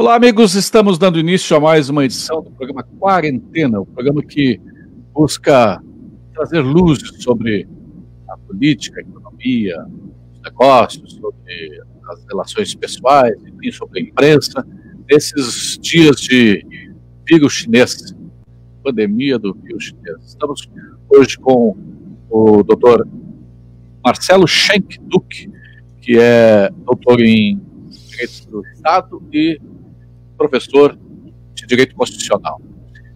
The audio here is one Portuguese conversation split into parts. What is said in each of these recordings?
Olá, amigos. Estamos dando início a mais uma edição do programa Quarentena, o programa que busca trazer luz sobre a política, a economia, os negócios, sobre as relações pessoais, enfim, sobre a imprensa, nesses dias de vírus chinês, pandemia do vírus chinês. Estamos hoje com o doutor Marcelo Schenck Duque, que é doutor em Direito do Estado e professor de Direito Constitucional.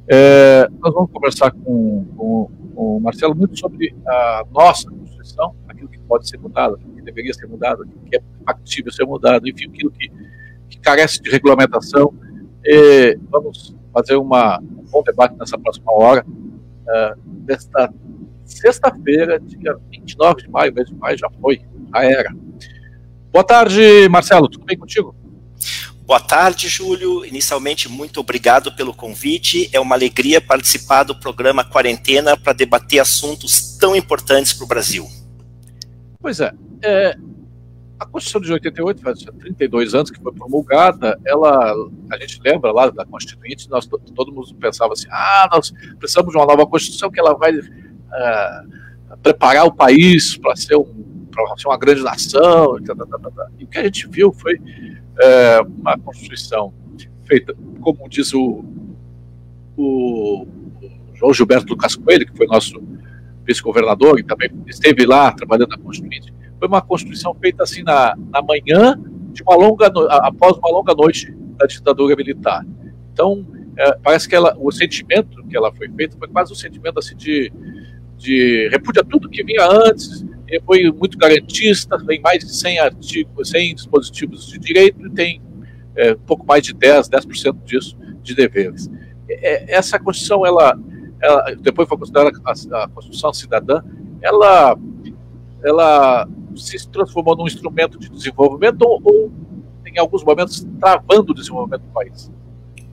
É, nós vamos conversar com, com, com, o Marcelo muito sobre a nossa Constituição, aquilo que pode ser mudado, aquilo que deveria ser mudado, aquilo que é factível ser mudado, enfim, aquilo que, que carece de regulamentação. Vamos fazer uma, um bom debate nessa próxima hora, uh, desta sexta-feira, dia 29 de maio, mês de maio já foi, já era. Boa tarde, Marcelo, tudo bem contigo? Boa tarde, Júlio. Inicialmente, muito obrigado pelo convite. É uma alegria participar do programa Quarentena para debater assuntos tão importantes para o Brasil. Pois é, é, a Constituição de 88, faz 32 anos que foi promulgada, ela, a gente lembra lá da Constituinte, nós, todo mundo pensava assim, ah, nós precisamos de uma nova Constituição que ela vai uh, preparar o país para ser, um, ser uma grande nação, e, tá, tá, tá, e o que a gente viu foi é, uma Constituição feita, como diz o, o, João Gilberto Lucas Coelho, que foi nosso vice-governador e também esteve lá trabalhando na Constituinte, foi uma Constituição feita assim na, na manhã de uma longa após uma longa noite da ditadura militar. Então, é, parece que ela, o sentimento que ela foi feita foi quase um sentimento assim de, de repúdio a tudo que vinha antes, foi muito garantista, tem mais de 100 artigos, 100 dispositivos de direito e tem é, pouco mais de 10, 10% disso de deveres. É, essa Constituição, ela, ela, depois foi considerada a, a Constituição Cidadã, ela, ela se transformou num instrumento de desenvolvimento ou, ou em alguns momentos, travando o desenvolvimento do país.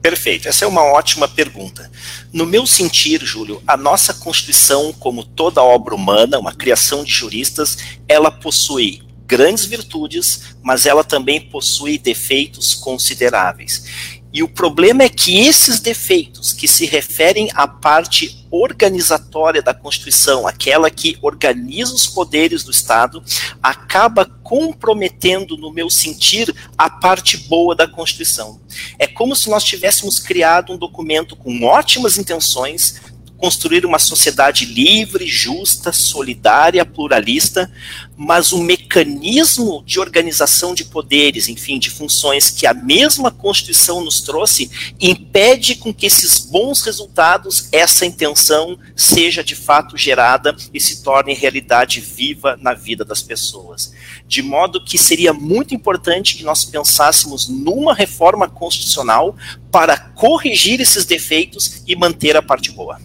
Perfeito, essa é uma ótima pergunta. No meu sentir, Júlio, a nossa Constituição, como toda obra humana, uma criação de juristas, ela possui grandes virtudes, mas ela também possui defeitos consideráveis. E o problema é que esses defeitos, que se referem à parte organizatória da Constituição, aquela que organiza os poderes do Estado, acaba comprometendo, no meu sentir, a parte boa da Constituição. É como se nós tivéssemos criado um documento com ótimas intenções, construir uma sociedade livre, justa, solidária, pluralista, mas o mecanismo de organização de poderes, enfim, de funções que a mesma Constituição nos trouxe, impede com que esses bons resultados, essa intenção, seja de fato gerada e se torne realidade viva na vida das pessoas. De modo que seria muito importante que nós pensássemos numa reforma constitucional para corrigir esses defeitos e manter a parte boa.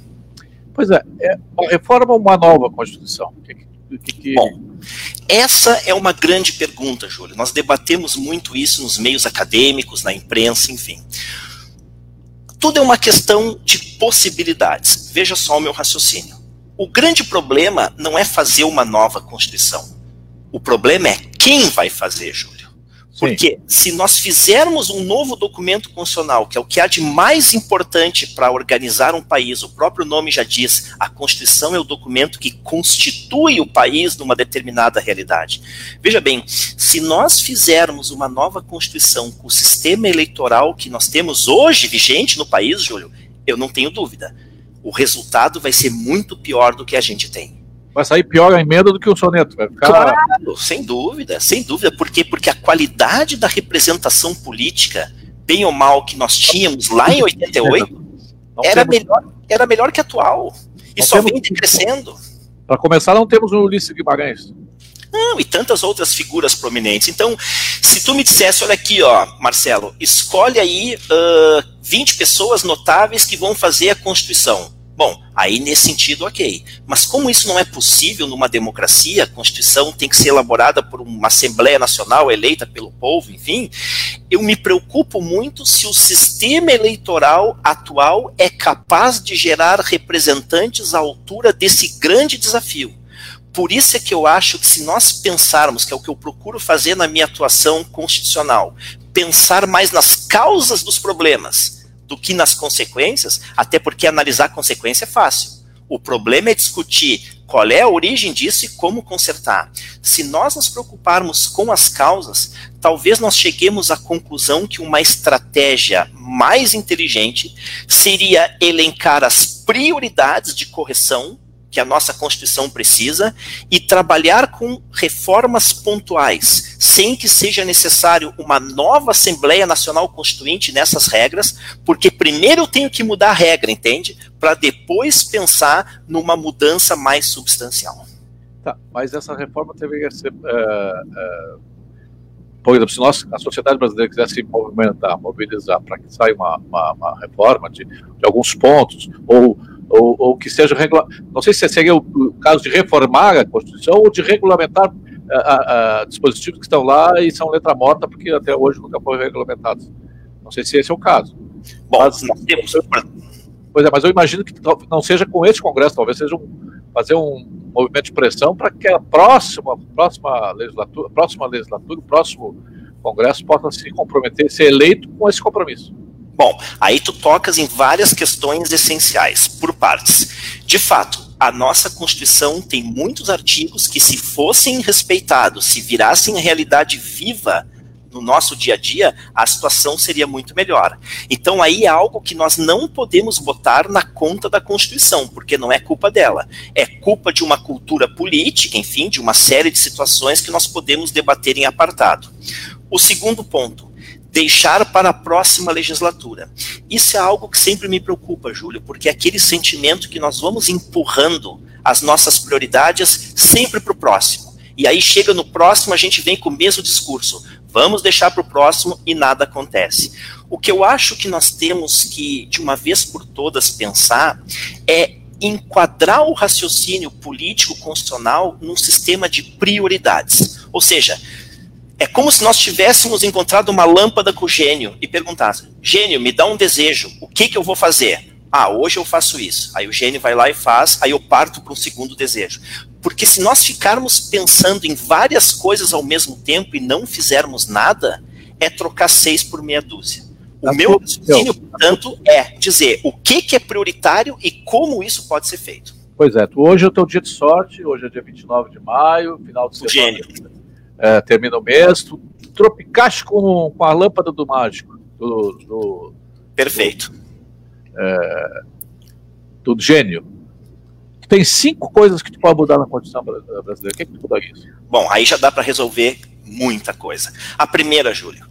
Pois é, é reforma uma nova Constituição? Que, que, que... Bom, essa é uma grande pergunta, Júlio. Nós debatemos muito isso nos meios acadêmicos, na imprensa, enfim. Tudo é uma questão de possibilidades. Veja só o meu raciocínio. O grande problema não é fazer uma nova Constituição. O problema é quem vai fazer, Júlio. Porque se nós fizermos um novo documento constitucional, que é o que há de mais importante para organizar um país, o próprio nome já diz, a Constituição é o documento que constitui o país numa determinada realidade. Veja bem, se nós fizermos uma nova Constituição com o sistema eleitoral que nós temos hoje vigente no país, Júlio, eu não tenho dúvida. O resultado vai ser muito pior do que a gente tem vai sair pior a emenda do que o soneto. Vai ficar... Claro, sem dúvida, sem dúvida. Por quê? Porque a qualidade da representação política, bem ou mal, que nós tínhamos lá em 88, era, melhor, era melhor que atual. E não só vem crescendo. Para começar, não temos o Ulisses Guimarães. Não, e tantas outras figuras prominentes. Então, se tu me dissesse, olha aqui, ó, Marcelo, escolhe aí uh, 20 pessoas notáveis que vão fazer a Constituição. Bom, aí nesse sentido, ok. Mas como isso não é possível numa democracia, a Constituição tem que ser elaborada por uma Assembleia Nacional eleita pelo povo, enfim, eu me preocupo muito se o sistema eleitoral atual é capaz de gerar representantes à altura desse grande desafio. Por isso é que eu acho que se nós pensarmos, que é o que eu procuro fazer na minha atuação constitucional, pensar mais nas causas dos problemas do que nas consequências, até porque analisar consequência é fácil. O problema é discutir qual é a origem disso e como consertar. Se nós nos preocuparmos com as causas, talvez nós cheguemos à conclusão que uma estratégia mais inteligente seria elencar as prioridades de correção que a nossa Constituição precisa e trabalhar com reformas pontuais, sem que seja necessário uma nova Assembleia Nacional Constituinte nessas regras, porque primeiro eu tenho que mudar a regra, entende? Para depois pensar numa mudança mais substancial. Tá, mas essa reforma deveria ser. Uh, uh, por exemplo, se nós, a sociedade brasileira quiser se movimentar, mobilizar para que saia uma, uma, uma reforma de, de alguns pontos, ou ou, ou que seja regula... não sei se seria o, o, caso de reformar a Constituição ou de regulamentar a, a, dispositivos que estão lá e são letra morta porque até hoje nunca foram regulamentados. Não sei se esse é o caso. Bom, mas, nós temos. Pois é, mas eu imagino que não seja com esse Congresso, talvez seja um, fazer um movimento de pressão para que a próxima, próxima legislatura, próxima legislatura, o próximo Congresso possa se comprometer, ser eleito com esse compromisso. Bom, aí tu tocas em várias questões essenciais, por partes. De fato, a nossa Constituição tem muitos artigos que, se fossem respeitados, se virassem realidade viva no nosso dia a dia, a situação seria muito melhor. Então, aí é algo que nós não podemos botar na conta da Constituição, porque não é culpa dela. É culpa de uma cultura política, enfim, de uma série de situações que nós podemos debater em apartado. O segundo ponto, deixar para a próxima legislatura. Isso é algo que sempre me preocupa, Júlio, porque é aquele sentimento que nós vamos empurrando as nossas prioridades sempre para o próximo. E aí chega no próximo, a gente vem com o mesmo discurso. Vamos deixar para o próximo e nada acontece. O que eu acho que nós temos que, de uma vez por todas, pensar é enquadrar o raciocínio político constitucional num sistema de prioridades. Ou seja, é como se nós tivéssemos encontrado uma lâmpada com o gênio e perguntasse: Gênio, me dá um desejo, o que, que eu vou fazer? Ah, hoje eu faço isso. Aí o gênio vai lá e faz, aí eu parto para um segundo desejo. Porque se nós ficarmos pensando em várias coisas ao mesmo tempo e não fizermos nada, é trocar seis por meia dúzia. O meu raciocínio, portanto, é dizer o que, que é prioritário e como isso pode ser feito. Pois é, hoje é o teu dia de sorte, hoje é dia 29 de maio, final de semana. Gênio é, termina o mês, tu tropicaste com, com a lâmpada do mágico. Do, do Perfeito. Do, é, do gênio. Tem cinco coisas que tu pode mudar na Constituição brasileira. O que, é que tu mudaria? Bom, aí já dá para resolver muita coisa. A primeira, Júlio.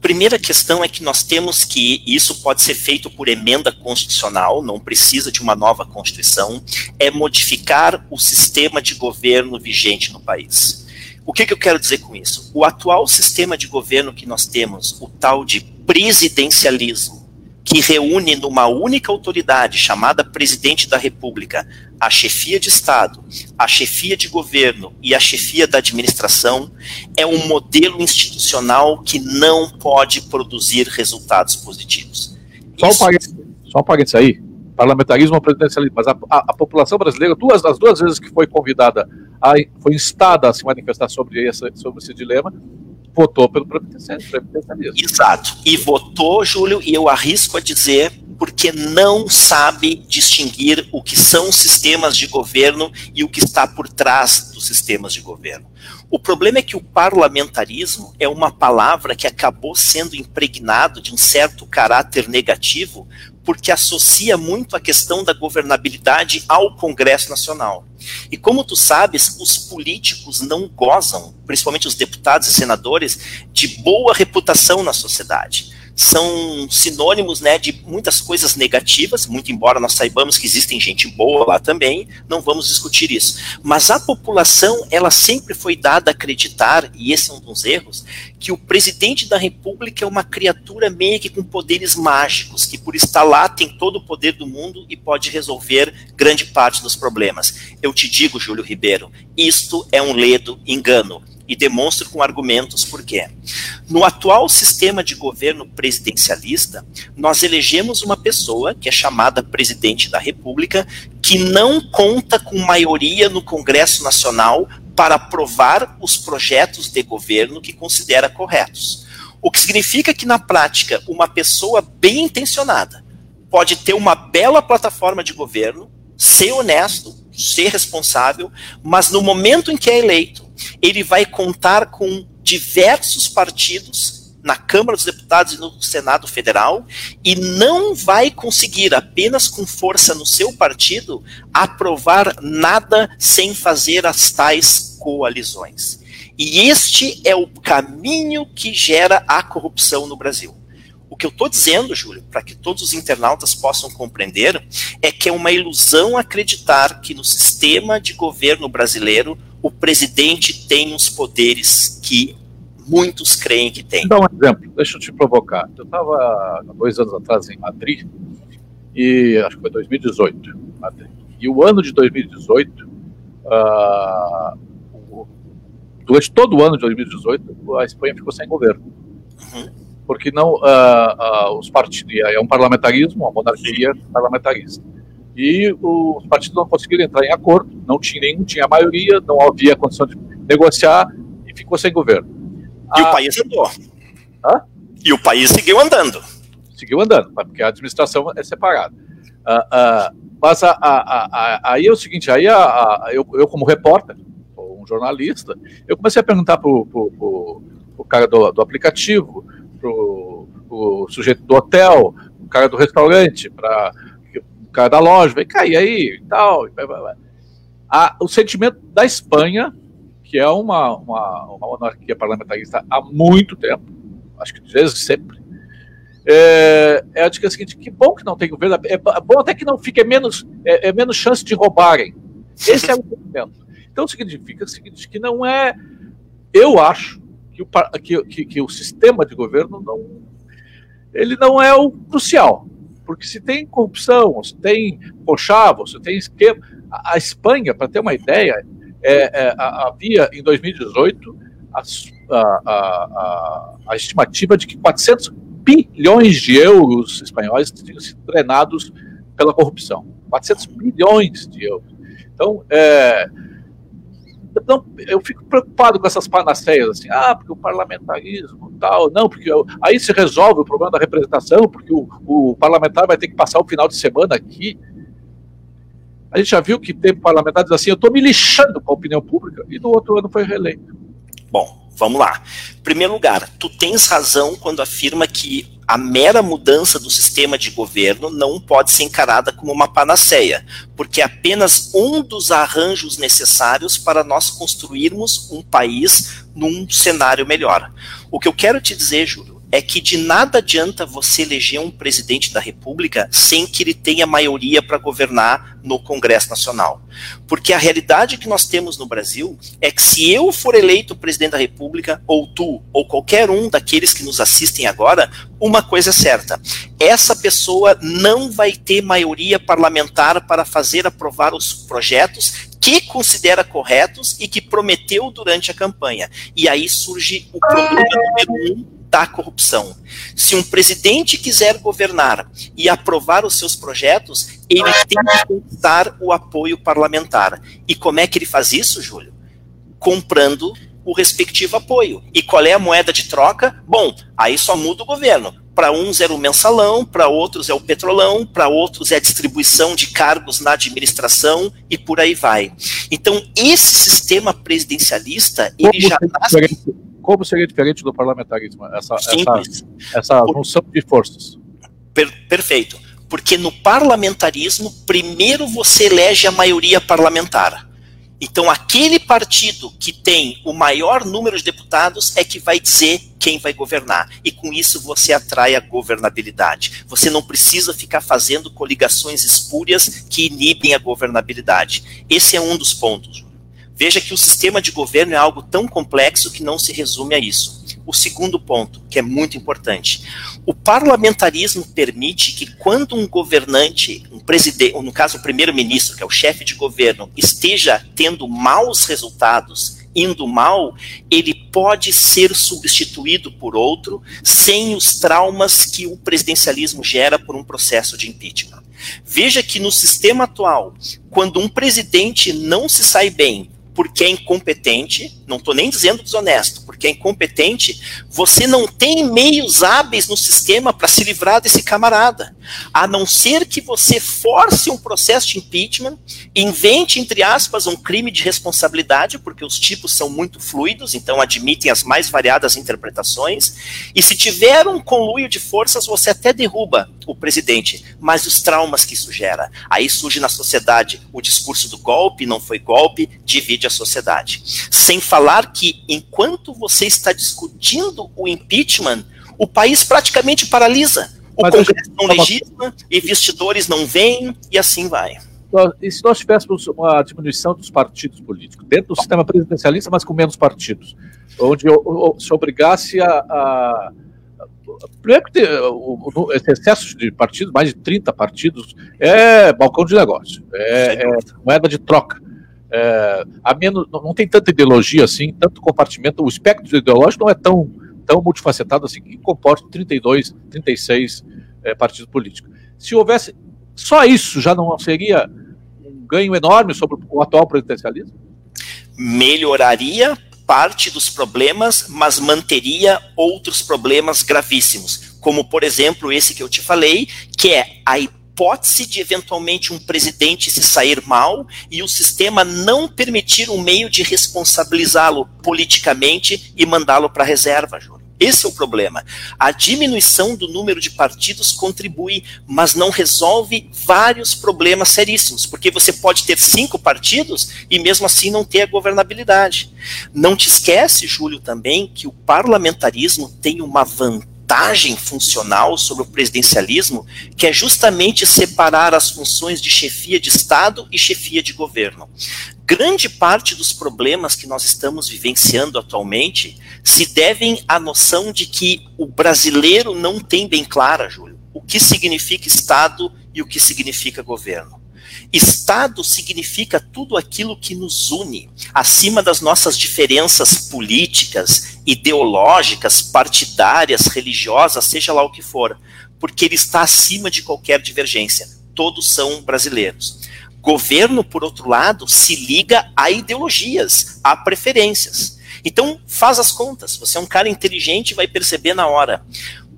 Primeira questão é que nós temos que, isso pode ser feito por emenda constitucional, não precisa de uma nova Constituição, é modificar o sistema de governo vigente no país. O que, que eu quero dizer com isso? O atual sistema de governo que nós temos, o tal de presidencialismo, que reúne numa única autoridade chamada Presidente da República a chefia de Estado, a chefia de governo e a chefia da administração, é um modelo institucional que não pode produzir resultados positivos. Só só um parênteses aí, parlamentarismo ou presidencialismo, mas a, a, a, população brasileira, duas, as duas vezes que foi convidada, a, foi instada a se manifestar sobre esse, sobre esse dilema, votou pelo presidencialismo. Exato. E votou, Júlio, e eu arrisco a dizer, porque não sabe distinguir o que são sistemas de governo e o que está por trás dos sistemas de governo. O problema é que o parlamentarismo é uma palavra que acabou sendo impregnado de um certo caráter negativo porque associa muito a questão da governabilidade ao Congresso Nacional. E como tu sabes, os políticos não gozam, principalmente os deputados e senadores, de boa reputação na sociedade são sinônimos né, de muitas coisas negativas, muito embora nós saibamos que existem gente boa lá também, não vamos discutir isso. Mas a população, ela sempre foi dada a acreditar, e esse é um dos erros, que o presidente da república é uma criatura meio que com poderes mágicos, que por estar lá tem todo o poder do mundo e pode resolver grande parte dos problemas. Eu te digo, Júlio Ribeiro, isto é um ledo engano e demonstro com argumentos por quê. No atual sistema de governo presidencialista, nós elegemos uma pessoa, que é chamada presidente da República, que não conta com maioria no Congresso Nacional para aprovar os projetos de governo que considera corretos. O que significa que, na prática, uma pessoa bem intencionada pode ter uma bela plataforma de governo, ser honesto, ser responsável, mas no momento em que é eleito, ele vai contar com diversos partidos na Câmara dos Deputados e no Senado Federal e não vai conseguir, apenas com força no seu partido, aprovar nada sem fazer as tais coalizões. E este é o caminho que gera a corrupção no Brasil. O que eu estou dizendo, Júlio, para que todos os internautas possam compreender, é que é uma ilusão acreditar que no sistema de governo brasileiro o presidente tem os poderes que muitos creem que tem. Dar um exemplo, deixa eu te provocar. Eu estava há dois anos atrás em Madrid, e acho que foi 2018. Madrid. E o ano de 2018, uh, durante todo o ano de 2018, a Espanha ficou sem governo. Uhum. Porque não, uh, uh, os partidos, é um parlamentarismo, uma monarquia parlamentarista. E os partidos não conseguiram entrar em acordo, não tinha nenhum, tinha maioria, não havia condição de negociar e ficou sem governo. E o ah. país andou. Hã? E o país seguiu andando. Seguiu andando, porque a administração é separada. Uh, uh, mas a, a, a, aí é o seguinte, aí eu, eu, como repórter, um jornalista, eu comecei a perguntar pro, pro, pro, pro cara do, do aplicativo, pro, pro sujeito do hotel, o cara do restaurante, para o cara da loja, vem e aí, e tal. A, o sentimento da Espanha que é uma, uma, uma monarquia parlamentarista há muito tempo, acho que desde sempre, é, é a dica seguinte: que bom que não tem governo, é, é bom até que não fique é menos, é, é, menos chance de roubarem. Esse é o momento. Então significa o seguinte: que não é. Eu acho que o, que, que, que o sistema de governo não. Ele não é o crucial. Porque se tem corrupção, se tem conchavo, se tem esquema. A, a Espanha, para ter uma ideia, é, é, havia em 2018 a, a, a, a, estimativa de que 400 bilhões de euros espanhóis tinham sido drenados pela corrupção. 400 bilhões de euros. Então, é, então, eu fico preocupado com essas panaceias, assim, ah, porque o parlamentarismo tal, não, porque eu, aí se resolve o problema da representação, porque o, o parlamentar vai ter que passar o final de semana aqui. A gente já viu que teve parlamentares assim, eu estou me lixando com a opinião pública, e no outro ano foi reeleito. Bom, vamos lá. Primeiro lugar, tu tens razão quando afirma que a mera mudança do sistema de governo não pode ser encarada como uma panaceia, porque é apenas um dos arranjos necessários para nós construirmos um país num cenário melhor. O que eu quero te dizer, Júlio, é que de nada adianta você eleger um presidente da República sem que ele tenha maioria para governar no Congresso Nacional. Porque a realidade que nós temos no Brasil é que se eu for eleito presidente da República, ou tu, ou qualquer um daqueles que nos assistem agora, uma coisa é certa: essa pessoa não vai ter maioria parlamentar para fazer aprovar os projetos que considera corretos e que prometeu durante a campanha. E aí surge o problema número um da corrupção. Se um presidente quiser governar e aprovar os seus projetos, ele tem que conquistar o apoio parlamentar. E como é que ele faz isso, Júlio? Comprando o respectivo apoio. E qual é a moeda de troca? Bom, aí só muda o governo. Para uns era o mensalão, para outros é o petrolão, para outros é a distribuição de cargos na administração e por aí vai. Então, esse sistema presidencialista, ele já nasce como seria diferente do parlamentarismo, essa, essa, essa função de forças? Per, perfeito. Porque no parlamentarismo, primeiro você elege a maioria parlamentar. Então, aquele partido que tem o maior número de deputados é que vai dizer quem vai governar. E com isso você atrai a governabilidade. Você não precisa ficar fazendo coligações espúrias que inibem a governabilidade. Esse é um dos pontos. Veja que o sistema de governo é algo tão complexo que não se resume a isso. O segundo ponto, que é muito importante, o parlamentarismo permite que quando um governante, um presidente, ou no caso o primeiro-ministro, que é o chefe de governo, esteja tendo maus resultados, indo mal, ele pode ser substituído por outro sem os traumas que o presidencialismo gera por um processo de impeachment. Veja que no sistema atual, quando um presidente não se sai bem porque é incompetente, não estou nem dizendo desonesto, porque é incompetente, você não tem meios hábeis no sistema para se livrar desse camarada. A não ser que você force um processo de impeachment, invente, entre aspas, um crime de responsabilidade, porque os tipos são muito fluidos, então admitem as mais variadas interpretações, e se tiver um conluio de forças, você até derruba o presidente, mas os traumas que isso gera. Aí surge na sociedade o discurso do golpe, não foi golpe, divide a sociedade. Sem falar que, enquanto você está discutindo o impeachment, o país praticamente paralisa. O Mas Congresso não legisla, investidores não vêm e assim vai. E se nós tivéssemos uma diminuição dos partidos políticos, dentro do sistema presidencialista, mas com menos partidos, onde se obrigasse a. a Primeiro que esse excesso de partidos, mais de 30 partidos, é balcão de negócio, é, é moeda de troca. É, a menos, não, não tem tanta ideologia assim, tanto compartimento, o espectro ideológico não é tão tão multifacetado assim, que comporta 32, 36 é, partidos políticos. Se houvesse só isso, já não seria um ganho enorme sobre o atual presidencialismo? Melhoraria parte dos problemas, mas manteria outros problemas gravíssimos, como por exemplo esse que eu te falei, que é a de eventualmente um presidente se sair mal e o sistema não permitir um meio de responsabilizá-lo politicamente e mandá-lo para a reserva, Júlio. Esse é o problema. A diminuição do número de partidos contribui, mas não resolve vários problemas seríssimos, porque você pode ter cinco partidos e mesmo assim não ter a governabilidade. Não te esquece, Júlio, também que o parlamentarismo tem uma vantagem funcional sobre o presidencialismo, que é justamente separar as funções de chefia de Estado e chefia de governo. Grande parte dos problemas que nós estamos vivenciando atualmente se devem à noção de que o brasileiro não tem bem clara, Júlio, o que significa Estado e o que significa governo. Estado significa tudo aquilo que nos une, acima das nossas diferenças políticas, ideológicas, partidárias, religiosas, seja lá o que for, porque ele está acima de qualquer divergência. Todos são brasileiros. Governo, por outro lado, se liga a ideologias, a preferências. Então, faz as contas. Você é um cara inteligente e vai perceber na hora.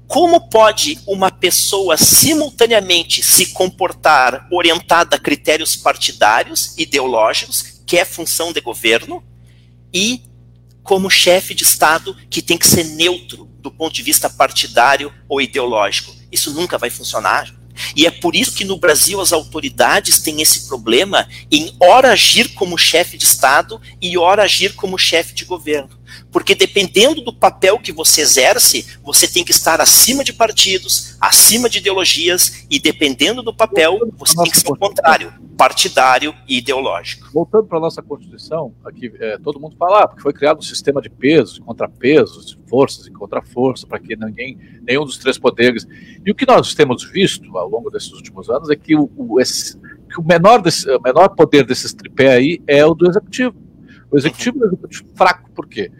Como pode uma pessoa simultaneamente se comportar orientada a critérios partidários, ideológicos, que é função de governo, e como chefe de Estado que tem que ser neutro do ponto de vista partidário ou ideológico? Isso nunca vai funcionar. E é por isso que no Brasil as autoridades têm esse problema em ora agir como chefe de Estado e ora agir como chefe de governo. Porque dependendo do papel que você exerce, você tem que estar acima de partidos, acima de ideologias, e dependendo do papel, você tem que ser o contrário, partidário e ideológico. Voltando para a nossa Constituição, aqui é, todo mundo fala, ah, porque foi criado um sistema de pesos, contrapesos, forças e contraforça, para que ninguém, nenhum dos três poderes. E o que nós temos visto ao longo desses últimos anos é que o, o, esse, que o menor, desse, o menor poder desses tripé aí é o do executivo. O executivo é um executivo fraco, por quê?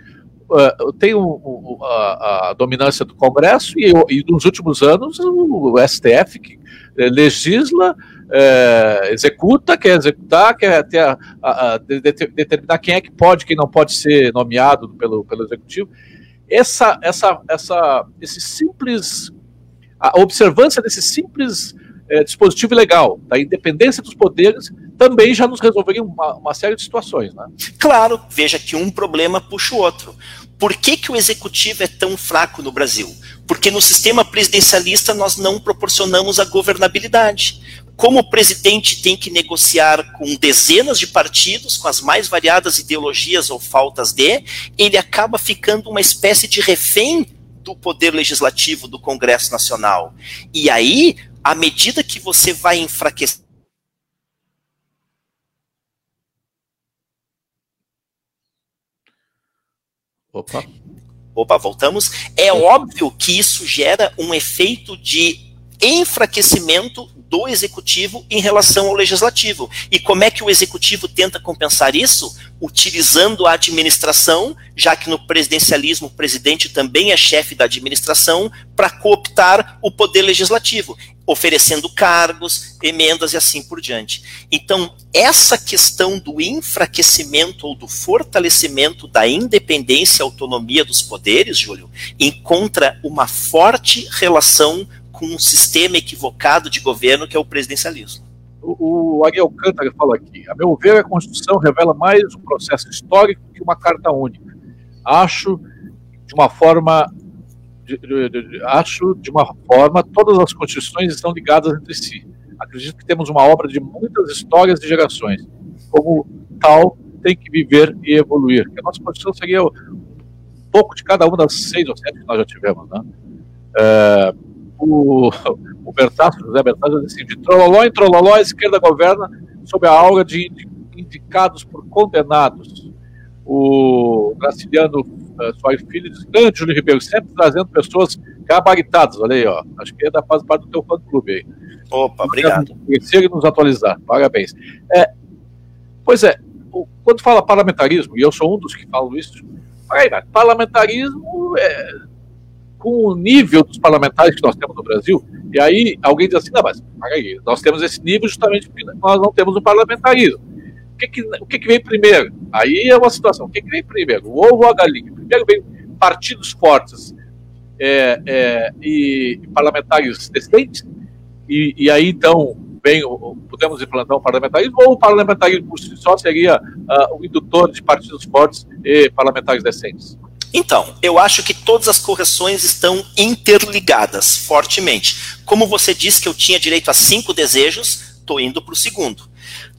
Uh, tem o, o, a, a, dominância do Congresso e, e, nos últimos anos o, STF que eh, legisla, é, executa, quer executar, quer ter a, a, de, de, determinar quem é que pode, quem não pode ser nomeado pelo, pelo executivo. Essa, essa, essa, esse simples, a observância desse simples é, dispositivo legal, da independência dos poderes, também já nos resolveria uma, uma, série de situações. Né? Claro, veja que um problema puxa o outro. Por que, que o executivo é tão fraco no Brasil? Porque no sistema presidencialista nós não proporcionamos a governabilidade. Como o presidente tem que negociar com dezenas de partidos, com as mais variadas ideologias ou faltas de, ele acaba ficando uma espécie de refém do poder legislativo do Congresso Nacional. E aí, à medida que você vai enfraquecer Opa. Opa, voltamos. É óbvio que isso gera um efeito de enfraquecimento do executivo em relação ao legislativo. E como é que o executivo tenta compensar isso? Utilizando a administração, já que no presidencialismo o presidente também é chefe da administração, para cooptar o poder legislativo, oferecendo cargos, emendas e assim por diante. Então, essa questão do enfraquecimento ou do fortalecimento da independência e autonomia dos poderes, Júlio, encontra uma forte relação com um sistema equivocado de governo que é o presidencialismo. O, o Ariel Cântara fala aqui: a meu ver, a Constituição revela mais um processo histórico que uma carta única. Acho, de uma forma, acho de uma forma, todas as constituições estão ligadas entre si. Acredito que temos uma obra de muitas histórias e gerações. Como tal, tem que viver e evoluir. A nossa Constituição seria um pouco de cada uma das seis ou sete que nós já tivemos, né? É, o, o Bertasso, José Bertasso, diz assim, de trololó em trololó, a esquerda governa sob a aura de indicados por condenados. O Graciliano uh, Soares Filho diz, grande Júlio Ribeiro, sempre trazendo pessoas gabaritadas, olha aí, ó, acho que é da faz parte do teu fã-clube aí. Opa, obrigado. Conhecer e nos atualizar, parabéns. É, pois é, o, quando fala parlamentarismo, e eu sou um dos que falam isso, aí, parlamentarismo é, com o nível dos parlamentares que nós temos no Brasil, e aí alguém diz assim, não, mas aí, nós temos esse nível justamente porque nós não temos um parlamentarismo. O que, que, o que, que vem primeiro? Aí é uma situação. O que, que vem primeiro? O ovo ou a galinha? Primeiro vem partidos fortes é, é, e parlamentares decentes, e, e aí então vem, podemos implantar um parlamentarismo, ou o parlamentarismo por si só seria uh, o indutor de partidos fortes e parlamentares decentes? Então, eu acho que todas as correções estão interligadas fortemente. Como você disse que eu tinha direito a cinco desejos, estou indo para o segundo.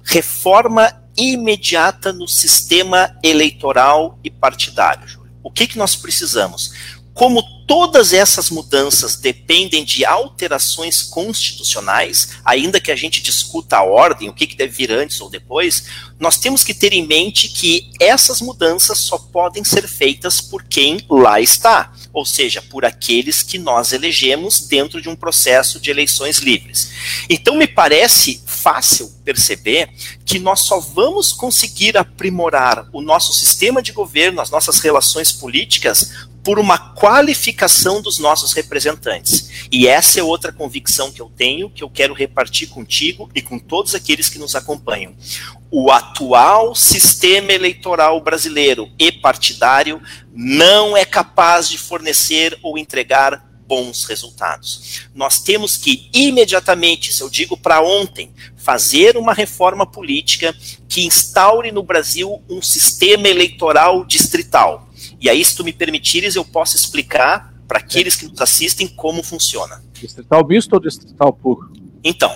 Reforma imediata no sistema eleitoral e partidário. O que, que nós precisamos? Como todas essas mudanças dependem de alterações constitucionais, ainda que a gente discuta a ordem, o que, que deve vir antes ou depois, nós temos que ter em mente que essas mudanças só podem ser feitas por quem lá está, ou seja, por aqueles que nós elegemos dentro de um processo de eleições livres. Então, me parece fácil perceber que nós só vamos conseguir aprimorar o nosso sistema de governo, as nossas relações políticas, por uma qualificação dos nossos representantes. E essa é outra convicção que eu tenho, que eu quero repartir contigo e com todos aqueles que nos acompanham. O atual sistema eleitoral brasileiro e partidário não é capaz de fornecer ou entregar bons resultados. Nós temos que imediatamente, se eu digo para ontem, fazer uma reforma política que instaure no Brasil um sistema eleitoral distrital e aí, se tu me permitires, eu posso explicar para aqueles que nos assistem como funciona. Distrital misto ou distrital puro? Então,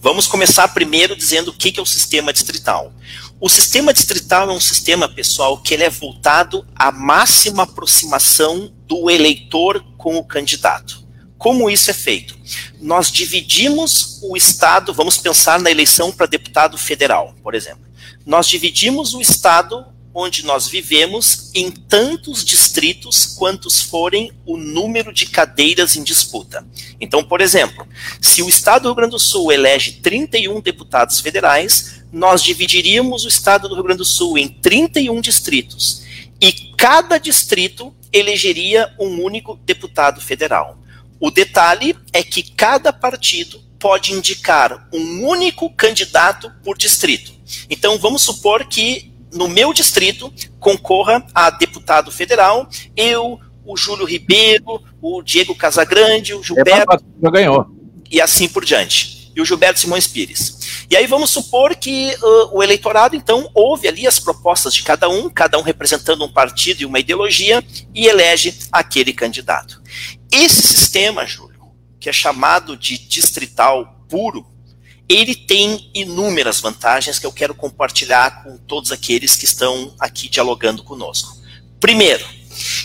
vamos começar primeiro dizendo o que é o sistema distrital. O sistema distrital é um sistema, pessoal, que ele é voltado à máxima aproximação do eleitor com o candidato. Como isso é feito? Nós dividimos o Estado, vamos pensar na eleição para deputado federal, por exemplo. Nós dividimos o Estado onde nós vivemos em tantos distritos quantos forem o número de cadeiras em disputa. Então, por exemplo, se o Estado do Rio Grande do Sul elege 31 deputados federais, nós dividiríamos o Estado do Rio Grande do Sul em 31 distritos. E cada distrito elegeria um único deputado federal. O detalhe é que cada partido pode indicar um único candidato por distrito. Então, vamos supor que no meu distrito concorra a deputado federal, eu, o Júlio Ribeiro, o Diego Casagrande, o Gilberto. Já ganhou. E assim por diante. E o Gilberto Simões Pires. E aí vamos supor que uh, o eleitorado, então, ouve ali as propostas de cada um, cada um representando um partido e uma ideologia, e elege aquele candidato. Esse sistema, Júlio, que é chamado de distrital puro, ele tem inúmeras vantagens que eu quero compartilhar com todos aqueles que estão aqui dialogando conosco. Primeiro,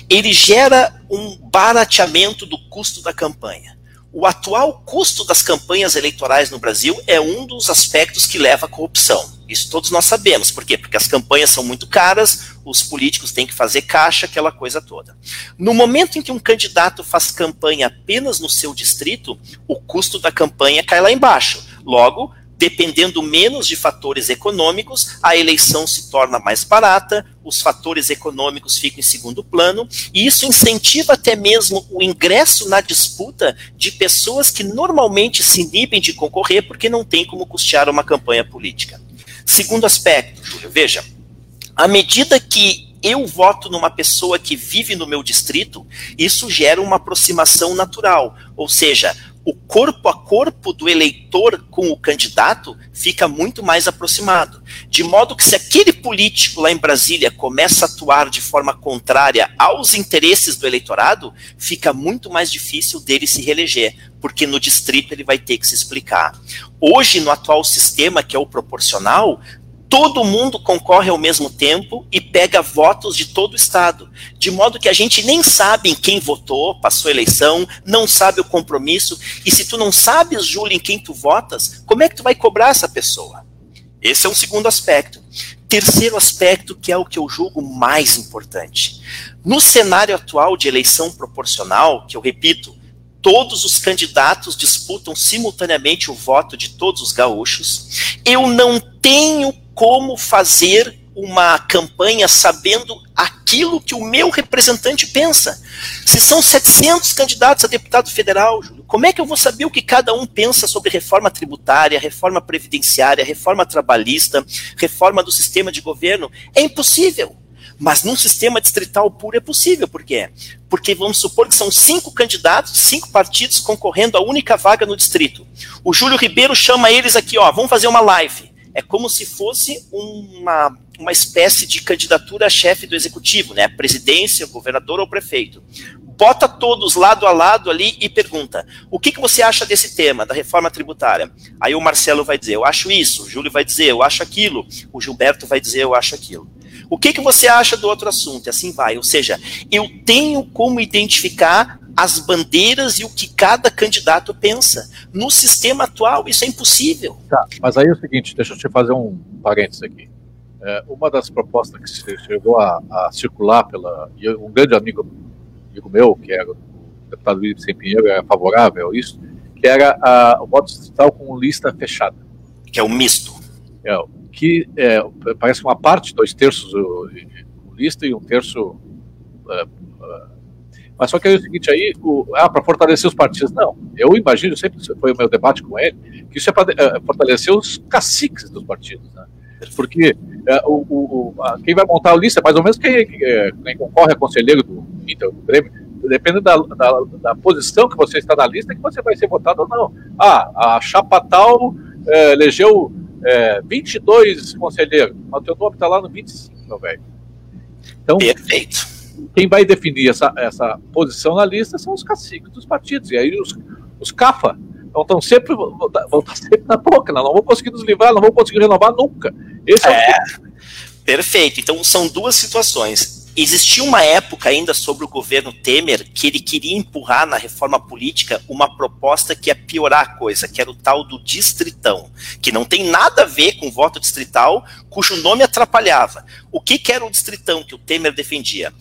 ele gera um barateamento do custo da campanha. O atual custo das campanhas eleitorais no Brasil é um dos aspectos que leva à corrupção. Isso todos nós sabemos. Por quê? Porque as campanhas são muito caras, os políticos têm que fazer caixa, aquela coisa toda. No momento em que um candidato faz campanha apenas no seu distrito, o custo da campanha cai lá embaixo. Logo, dependendo menos de fatores econômicos, a eleição se torna mais barata, os fatores econômicos ficam em segundo plano, e isso incentiva até mesmo o ingresso na disputa de pessoas que normalmente se inibem de concorrer porque não tem como custear uma campanha política. Segundo aspecto, veja, à medida que eu voto numa pessoa que vive no meu distrito, isso gera uma aproximação natural, ou seja, o corpo a corpo do eleitor com o candidato fica muito mais aproximado. De modo que, se aquele político lá em Brasília começa a atuar de forma contrária aos interesses do eleitorado, fica muito mais difícil dele se reeleger, porque no distrito ele vai ter que se explicar. Hoje, no atual sistema, que é o proporcional, todo mundo concorre ao mesmo tempo e pega votos de todo o estado, de modo que a gente nem sabe em quem votou, passou a eleição, não sabe o compromisso, e se tu não sabes, Júlio, em quem tu votas, como é que tu vai cobrar essa pessoa? Esse é um segundo aspecto. Terceiro aspecto, que é o que eu julgo mais importante. No cenário atual de eleição proporcional, que eu repito, todos os candidatos disputam simultaneamente o voto de todos os gaúchos, eu não tenho como fazer uma campanha sabendo aquilo que o meu representante pensa. Se são 700 candidatos a deputado federal, Júlio, como é que eu vou saber o que cada um pensa sobre reforma tributária, reforma previdenciária, reforma trabalhista, reforma do sistema de governo? É impossível. Mas num sistema distrital puro é possível. Por quê? Porque vamos supor que são cinco candidatos, cinco partidos concorrendo à única vaga no distrito. O Júlio Ribeiro chama eles aqui, ó, vamos fazer uma live é como se fosse uma, uma espécie de candidatura a chefe do executivo, né? Presidência, governador ou prefeito. Bota todos lado a lado ali e pergunta: o que, que você acha desse tema, da reforma tributária? Aí o Marcelo vai dizer: eu acho isso, o Júlio vai dizer: eu acho aquilo, o Gilberto vai dizer: eu acho aquilo. O que, que você acha do outro assunto? E assim vai. Ou seja, eu tenho como identificar as bandeiras e o que cada candidato pensa. No sistema atual, isso é impossível. Tá, mas aí é o seguinte, deixa eu te fazer um parênteses aqui. É, uma das propostas que chegou a, a circular pela. E um grande amigo, amigo meu, que era o deputado Sem Pinheiro, era favorável a isso, que era a, o voto distrital com lista fechada. Que é o misto. É, que é, parece uma parte, dois terços o, o lista e um terço é, mas só que é o seguinte aí, o, ah, para fortalecer os partidos. Não, eu imagino, sempre foi o meu debate com ele, que isso é para uh, fortalecer os caciques dos partidos, né? Porque uh, o, o, a, quem vai montar a lista, mais ou menos quem, eh, quem concorre a conselheiro do Inter, do Grêmio, depende da, da, da, posição que você está na lista, que você vai ser votado ou não. Ah, a chapa tal elegeu 22 conselheiros, mas o teu nome está lá no 25, meu velho. Então, Perfeito quem vai definir essa, essa posição na lista são os caciques dos partidos. E aí os, os CAFA vão, sempre, vão estar sempre na boca, não, não vão conseguir nos livrar, não vão conseguir renovar nunca. Esse é, é o... Perfeito. Então são duas situações. Existia uma época ainda sobre o governo Temer que ele queria empurrar na reforma política uma proposta que ia piorar a coisa, que era o tal do distritão, que não tem nada a ver com voto distrital, cujo nome atrapalhava. O que, que era o distritão que o Temer defendia?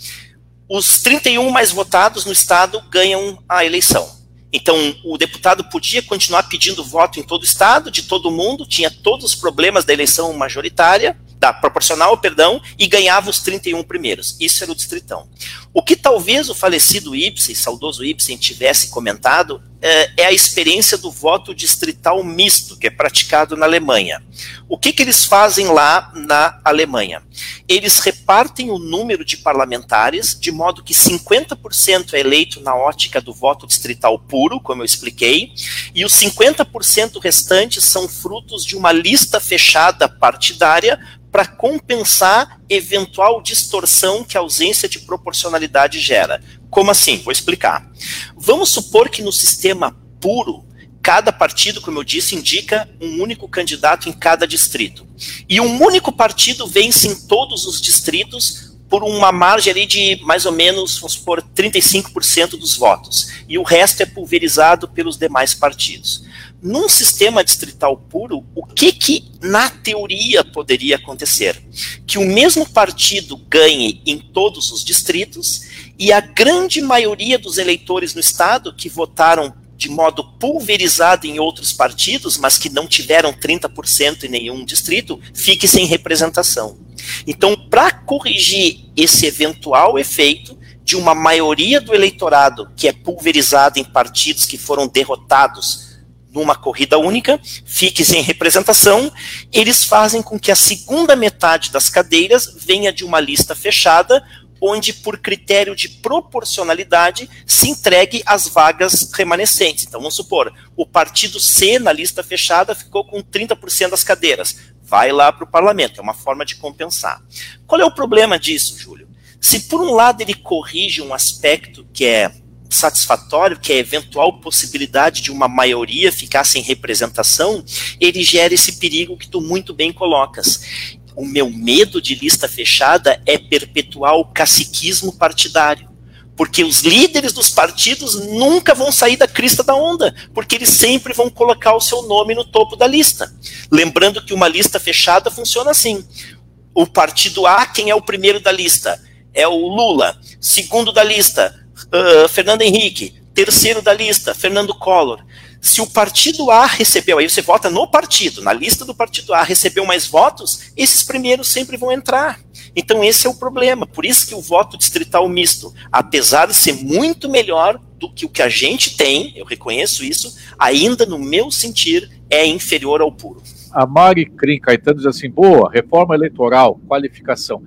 Os 31 mais votados no estado ganham a eleição. Então, o deputado podia continuar pedindo voto em todo o estado, de todo mundo, tinha todos os problemas da eleição majoritária, da proporcional, perdão, e ganhava os 31 primeiros. Isso era o distritão. O que talvez o falecido Ibsen, saudoso Ibsen, tivesse comentado é, é, a experiência do voto distrital misto, que é praticado na Alemanha. O que, que eles fazem lá na Alemanha? Eles repartem o número de parlamentares, de modo que 50% é eleito na ótica do voto distrital puro, como eu expliquei, e os 50% restantes são frutos de uma lista fechada partidária para compensar eventual distorção que a ausência de proporcionalidade gera. Como assim? Vou explicar. Vamos supor que no sistema puro, cada partido, como eu disse, indica um único candidato em cada distrito. E um único partido vence em todos os distritos por uma margem ali de mais ou menos, vamos supor, 35% dos votos. E o resto é pulverizado pelos demais partidos. Num sistema distrital puro, o que que na teoria poderia acontecer? Que o mesmo partido ganhe em todos os distritos e a grande maioria dos eleitores no estado que votaram de modo pulverizado em outros partidos, mas que não tiveram 30% em nenhum distrito, fique sem representação. Então, para corrigir esse eventual efeito de uma maioria do eleitorado que é pulverizado em partidos que foram derrotados numa corrida única, fique sem representação, eles fazem com que a segunda metade das cadeiras venha de uma lista fechada, onde, por critério de proporcionalidade, se entregue as vagas remanescentes. Então, vamos supor, o partido C na lista fechada ficou com 30% das cadeiras. Vai lá para o parlamento, é uma forma de compensar. Qual é o problema disso, Júlio? Se por um lado ele corrige um aspecto que é satisfatório, que é a eventual possibilidade de uma maioria ficar sem representação, ele gera esse perigo que tu muito bem colocas o meu medo de lista fechada é perpetuar o caciquismo partidário. Porque os líderes dos partidos nunca vão sair da crista da onda, porque eles sempre vão colocar o seu nome no topo da lista. Lembrando que uma lista fechada funciona assim: o partido A, quem é o primeiro da lista? É o Lula. Segundo da lista, uh, Fernando Henrique. Terceiro da lista, Fernando Collor. Se o partido A recebeu, aí você vota no partido, na lista do partido A, recebeu mais votos, esses primeiros sempre vão entrar. Então esse é o problema. Por isso que o voto distrital misto, apesar de ser muito melhor do que o que a gente tem, eu reconheço isso, ainda no meu sentir é inferior ao puro. A Mari Crim Caetano diz assim: boa, reforma eleitoral, qualificação.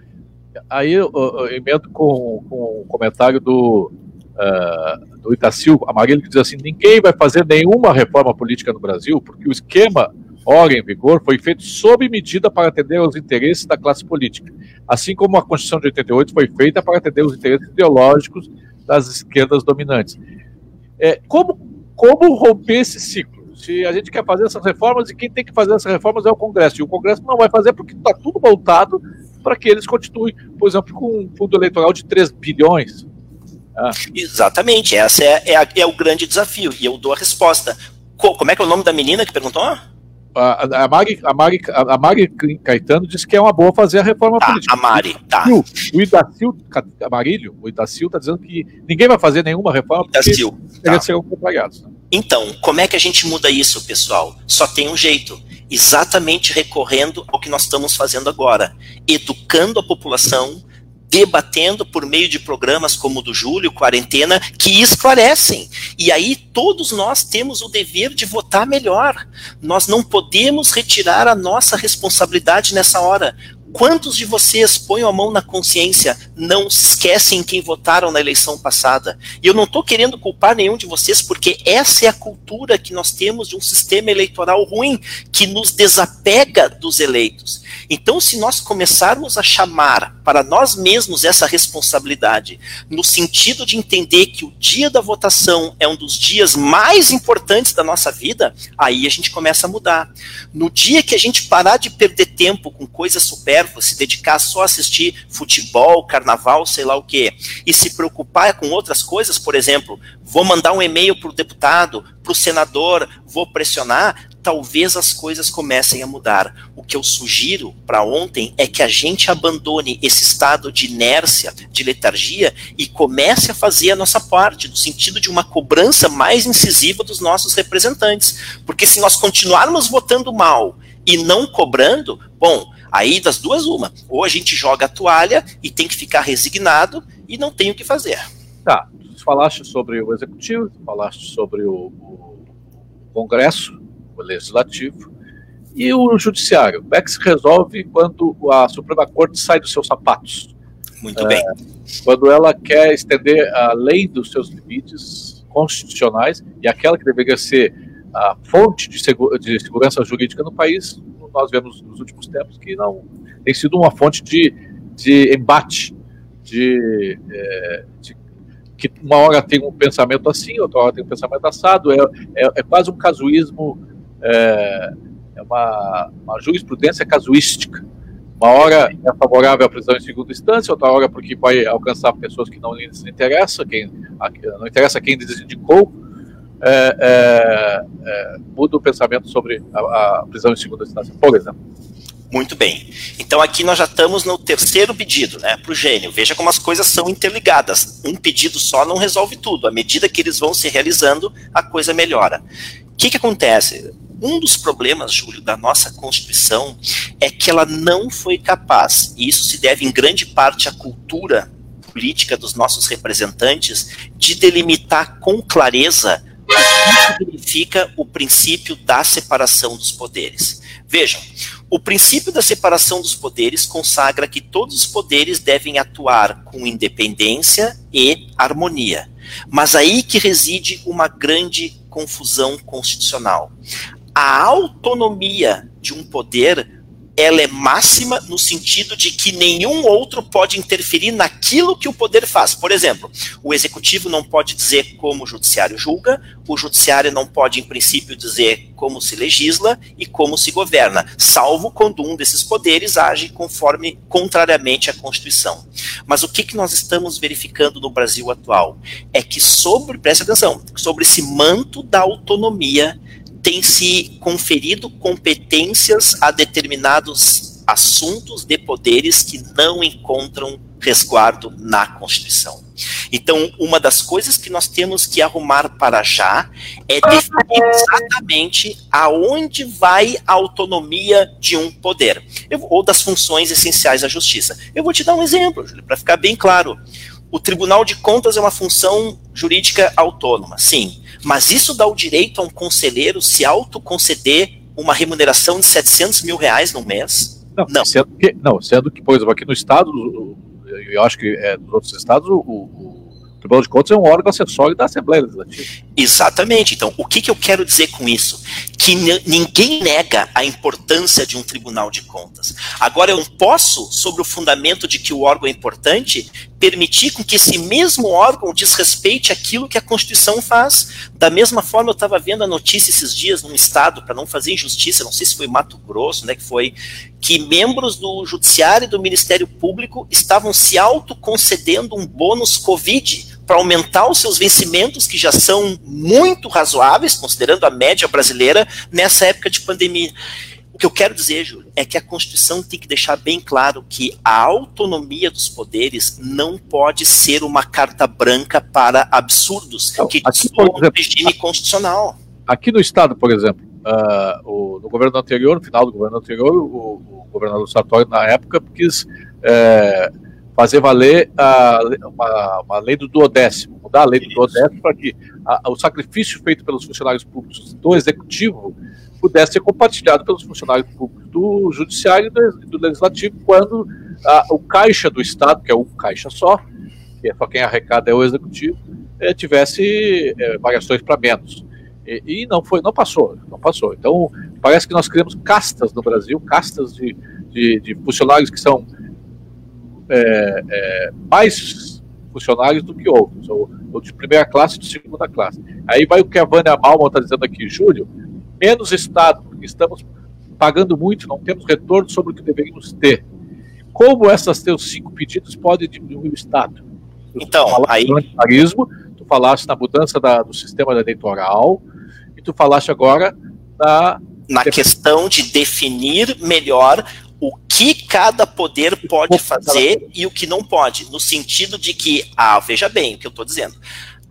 Aí eu, eu, eu emendo com, com o comentário do uh, do Itacil Amarelo, que diz assim: ninguém vai fazer nenhuma reforma política no Brasil, porque o esquema ora em vigor foi feito sob medida para atender aos interesses da classe política, assim como a Constituição de 88 foi feita para atender os interesses ideológicos das esquerdas dominantes. É, como, como romper esse ciclo? Se a gente quer fazer essas reformas e quem tem que fazer essas reformas é o Congresso, e o Congresso não vai fazer porque está tudo voltado para que eles continuem, por exemplo, com um fundo eleitoral de 3 bilhões, ah. Exatamente, essa é, é, é, o grande desafio. E eu dou a resposta. Co como é que é o nome da menina que perguntou? A, a, Mari, a, Mari, a Mari Caetano disse que é uma boa fazer a reforma tá, política. A Mari, tá. O Idacil, Amarilho, o Idacil está dizendo que ninguém vai fazer nenhuma reforma Idacil, porque tá. serão contrariados. Né? Então, como é que a gente muda isso, pessoal? Só tem um jeito. Exatamente recorrendo ao que nós estamos fazendo agora. Educando a população, debatendo por meio de programas como o do Júlio, Quarentena, que esclarecem. E aí todos nós temos o dever de votar melhor. Nós não podemos retirar a nossa responsabilidade nessa hora. Quantos de vocês põem a mão na consciência, não esquecem quem votaram na eleição passada? E eu não estou querendo culpar nenhum de vocês, porque essa é a cultura que nós temos de um sistema eleitoral ruim, que nos desapega dos eleitos. Então, se nós começarmos a chamar para nós mesmos essa responsabilidade, no sentido de entender que o dia da votação é um dos dias mais importantes da nossa vida, aí a gente começa a mudar. No dia que a gente parar de perder tempo com coisas supérfluas, se dedicar só a assistir futebol, carnaval, sei lá o quê, e se preocupar com outras coisas, por exemplo, vou mandar um e-mail para o deputado, para o senador, vou pressionar, talvez as coisas comecem a mudar. O que eu sugiro para ontem é que a gente abandone esse estado de inércia, de letargia e comece a fazer a nossa parte, no sentido de uma cobrança mais incisiva dos nossos representantes. Porque se nós continuarmos votando mal e não cobrando, bom, aí das duas uma, ou a gente joga a toalha e tem que ficar resignado e não tem o que fazer. Tá, falaste sobre o executivo, falaste sobre o, o Congresso, o legislativo, e o judiciário. Como é que se resolve quando a Suprema Corte sai dos seus sapatos? Muito é, bem. Quando ela quer estender além dos seus limites constitucionais e aquela que deveria ser a fonte de, segura, de segurança jurídica no país, nós vemos nos últimos tempos que não tem sido uma fonte de, de embate, de, é, de que uma hora tem um pensamento assim, outra hora tem um pensamento assado, é, é, é quase um casuísmo, é, é uma, uma, jurisprudência casuística. Uma hora é favorável à prisão em segunda instância, outra hora porque vai alcançar pessoas que não lhes interessa, quem, não interessa quem lhes indicou, é, é, é, muda o pensamento sobre a, a prisão em segunda instância, por exemplo. Muito bem. Então aqui nós já estamos no terceiro pedido, né, para o gênio. Veja como as coisas são interligadas. Um pedido só não resolve tudo. À medida que eles vão se realizando, a coisa melhora. O que, que acontece? Um dos problemas, Júlio, da nossa Constituição é que ela não foi capaz, e isso se deve em grande parte à cultura política dos nossos representantes, de delimitar com clareza o que significa o princípio da separação dos poderes. Vejam, o princípio da separação dos poderes consagra que todos os poderes devem atuar com independência e harmonia. Mas aí que reside uma grande confusão constitucional. A autonomia de um poder ela é máxima no sentido de que nenhum outro pode interferir naquilo que o poder faz. Por exemplo, o executivo não pode dizer como o judiciário julga, o judiciário não pode, em princípio, dizer como se legisla e como se governa, salvo quando um desses poderes age conforme contrariamente à Constituição. Mas o que, que nós estamos verificando no Brasil atual é que sobre, preste atenção, sobre esse manto da autonomia tem se conferido competências a determinados assuntos de poderes que não encontram resguardo na Constituição. Então, uma das coisas que nós temos que arrumar para já é definir exatamente aonde vai a autonomia de um poder, ou das funções essenciais da justiça. Eu vou te dar um exemplo, para ficar bem claro. O Tribunal de Contas é uma função jurídica autônoma, sim. Mas isso dá o direito a um conselheiro se autoconceder uma remuneração de 700 mil reais no mês? Não, não. Sendo que, não, sendo que, por exemplo, aqui no estado, eu acho que é, nos outros estados, o, o o Tribunal de Contas é um órgão acessório da Assembleia Legislativa. Exatamente. Então, o que, que eu quero dizer com isso? Que ninguém nega a importância de um Tribunal de Contas. Agora, eu não posso, sobre o fundamento de que o órgão é importante, permitir com que esse mesmo órgão desrespeite aquilo que a Constituição faz. Da mesma forma, eu estava vendo a notícia esses dias num estado, para não fazer injustiça, não sei se foi Mato Grosso, né, que foi, que membros do Judiciário e do Ministério Público estavam se autoconcedendo um bônus Covid para aumentar os seus vencimentos, que já são muito razoáveis, considerando a média brasileira, nessa época de pandemia. O que eu quero dizer, Júlio, é que a Constituição tem que deixar bem claro que a autonomia dos poderes não pode ser uma carta branca para absurdos não, que o regime constitucional. Aqui no Estado, por exemplo, uh, o, no governo anterior, no final do governo anterior, o, o governador Sartori, na época, quis. Uh, fazer valer a, uma, uma, lei do duodécimo, mudar a lei do duodécimo para que a, o sacrifício feito pelos funcionários públicos do executivo pudesse ser compartilhado pelos funcionários públicos do judiciário e do, do legislativo quando a, o caixa do Estado, que é um caixa só, que é só quem arrecada é o executivo, é, tivesse é, variações para menos. E, e, não foi, não passou, não passou. Então parece que nós criamos castas no Brasil, castas de, de, de funcionários que são é, é, mais funcionários do que outros, ou, ou, de primeira classe e de segunda classe. Aí vai o que a Vânia Malma está dizendo aqui, Júlio, menos Estado, porque estamos pagando muito, não temos retorno sobre o que deveríamos ter. Como essas teus cinco pedidos podem diminuir o Estado? Então, aí... tu falaste na mudança da, do sistema eleitoral, e tu falaste agora na... Na questão de definir melhor o que cada poder pode fazer e o que não pode, no sentido de que, ah, veja bem o que eu estou dizendo,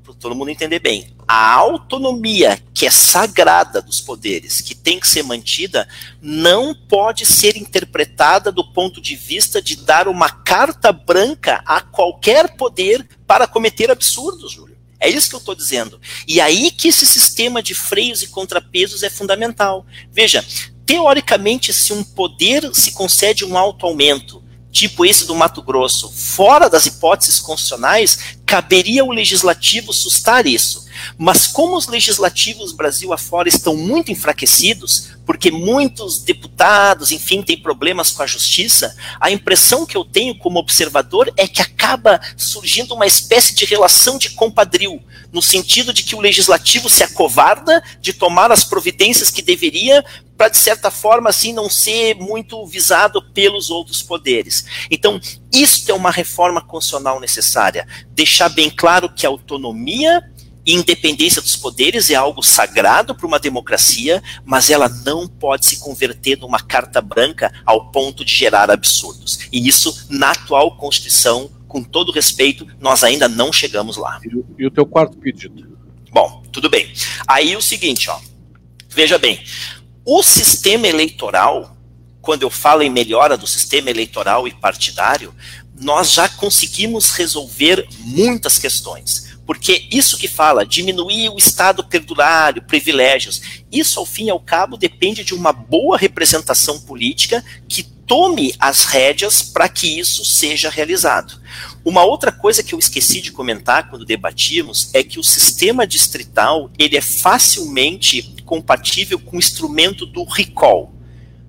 para todo mundo entender bem, a autonomia que é sagrada dos poderes, que tem que ser mantida, não pode ser interpretada do ponto de vista de dar uma carta branca a qualquer poder para cometer absurdos, Júlio. É isso que eu estou dizendo. E aí que esse sistema de freios e contrapesos é fundamental. Veja, teoricamente, se um poder se concede um alto aumento, tipo esse do Mato Grosso, fora das hipóteses constitucionais, caberia ao legislativo sustar isso. Mas como os legislativos Brasil afora estão muito enfraquecidos, porque muitos deputados, enfim, têm problemas com a justiça, a impressão que eu tenho como observador é que acaba surgindo uma espécie de relação de compadril, no sentido de que o legislativo se acovarda de tomar as providências que deveria para, de certa forma, assim, não ser muito visado pelos outros poderes. Então, isto é uma reforma constitucional necessária. Deixar bem claro que a autonomia independência dos poderes é algo sagrado para uma democracia, mas ela não pode se converter numa carta branca ao ponto de gerar absurdos. E isso, na atual Constituição, com todo respeito, nós ainda não chegamos lá. E o, teu quarto pedido? Bom, tudo bem. Aí o seguinte, ó. Veja bem, o sistema eleitoral, quando eu falo em melhora do sistema eleitoral e partidário, nós já conseguimos resolver muitas questões. Porque isso que fala, diminuir o Estado perdurário, privilégios, isso ao fim e ao cabo depende de uma boa representação política que tome as rédeas para que isso seja realizado. Uma outra coisa que eu esqueci de comentar quando debatíamos é que o sistema distrital ele é facilmente compatível com o instrumento do recall.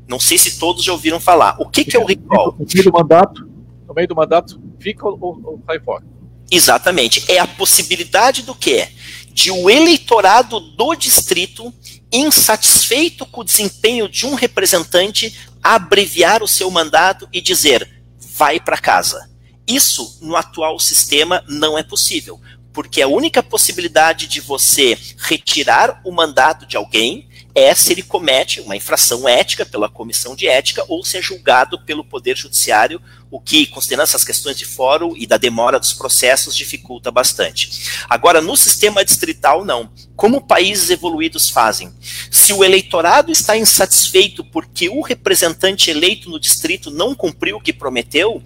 Não sei se todos já ouviram falar. O que, que é o recall? No meio do mandato, no meio do mandato, fica ou, ou sai fora? Exatamente. É a possibilidade do quê? De o eleitorado do distrito, insatisfeito com o desempenho de um representante, abreviar o seu mandato e dizer: vai para casa. Isso, no atual sistema, não é possível porque a única possibilidade de você retirar o mandato de alguém é se ele comete uma infração ética pela comissão de ética ou se é julgado pelo Poder Judiciário, o que, considerando essas questões de fórum e da demora dos processos, dificulta bastante. Agora, no sistema distrital, não. Como países evoluídos fazem? Se o eleitorado está insatisfeito porque o representante eleito no distrito não cumpriu o que prometeu,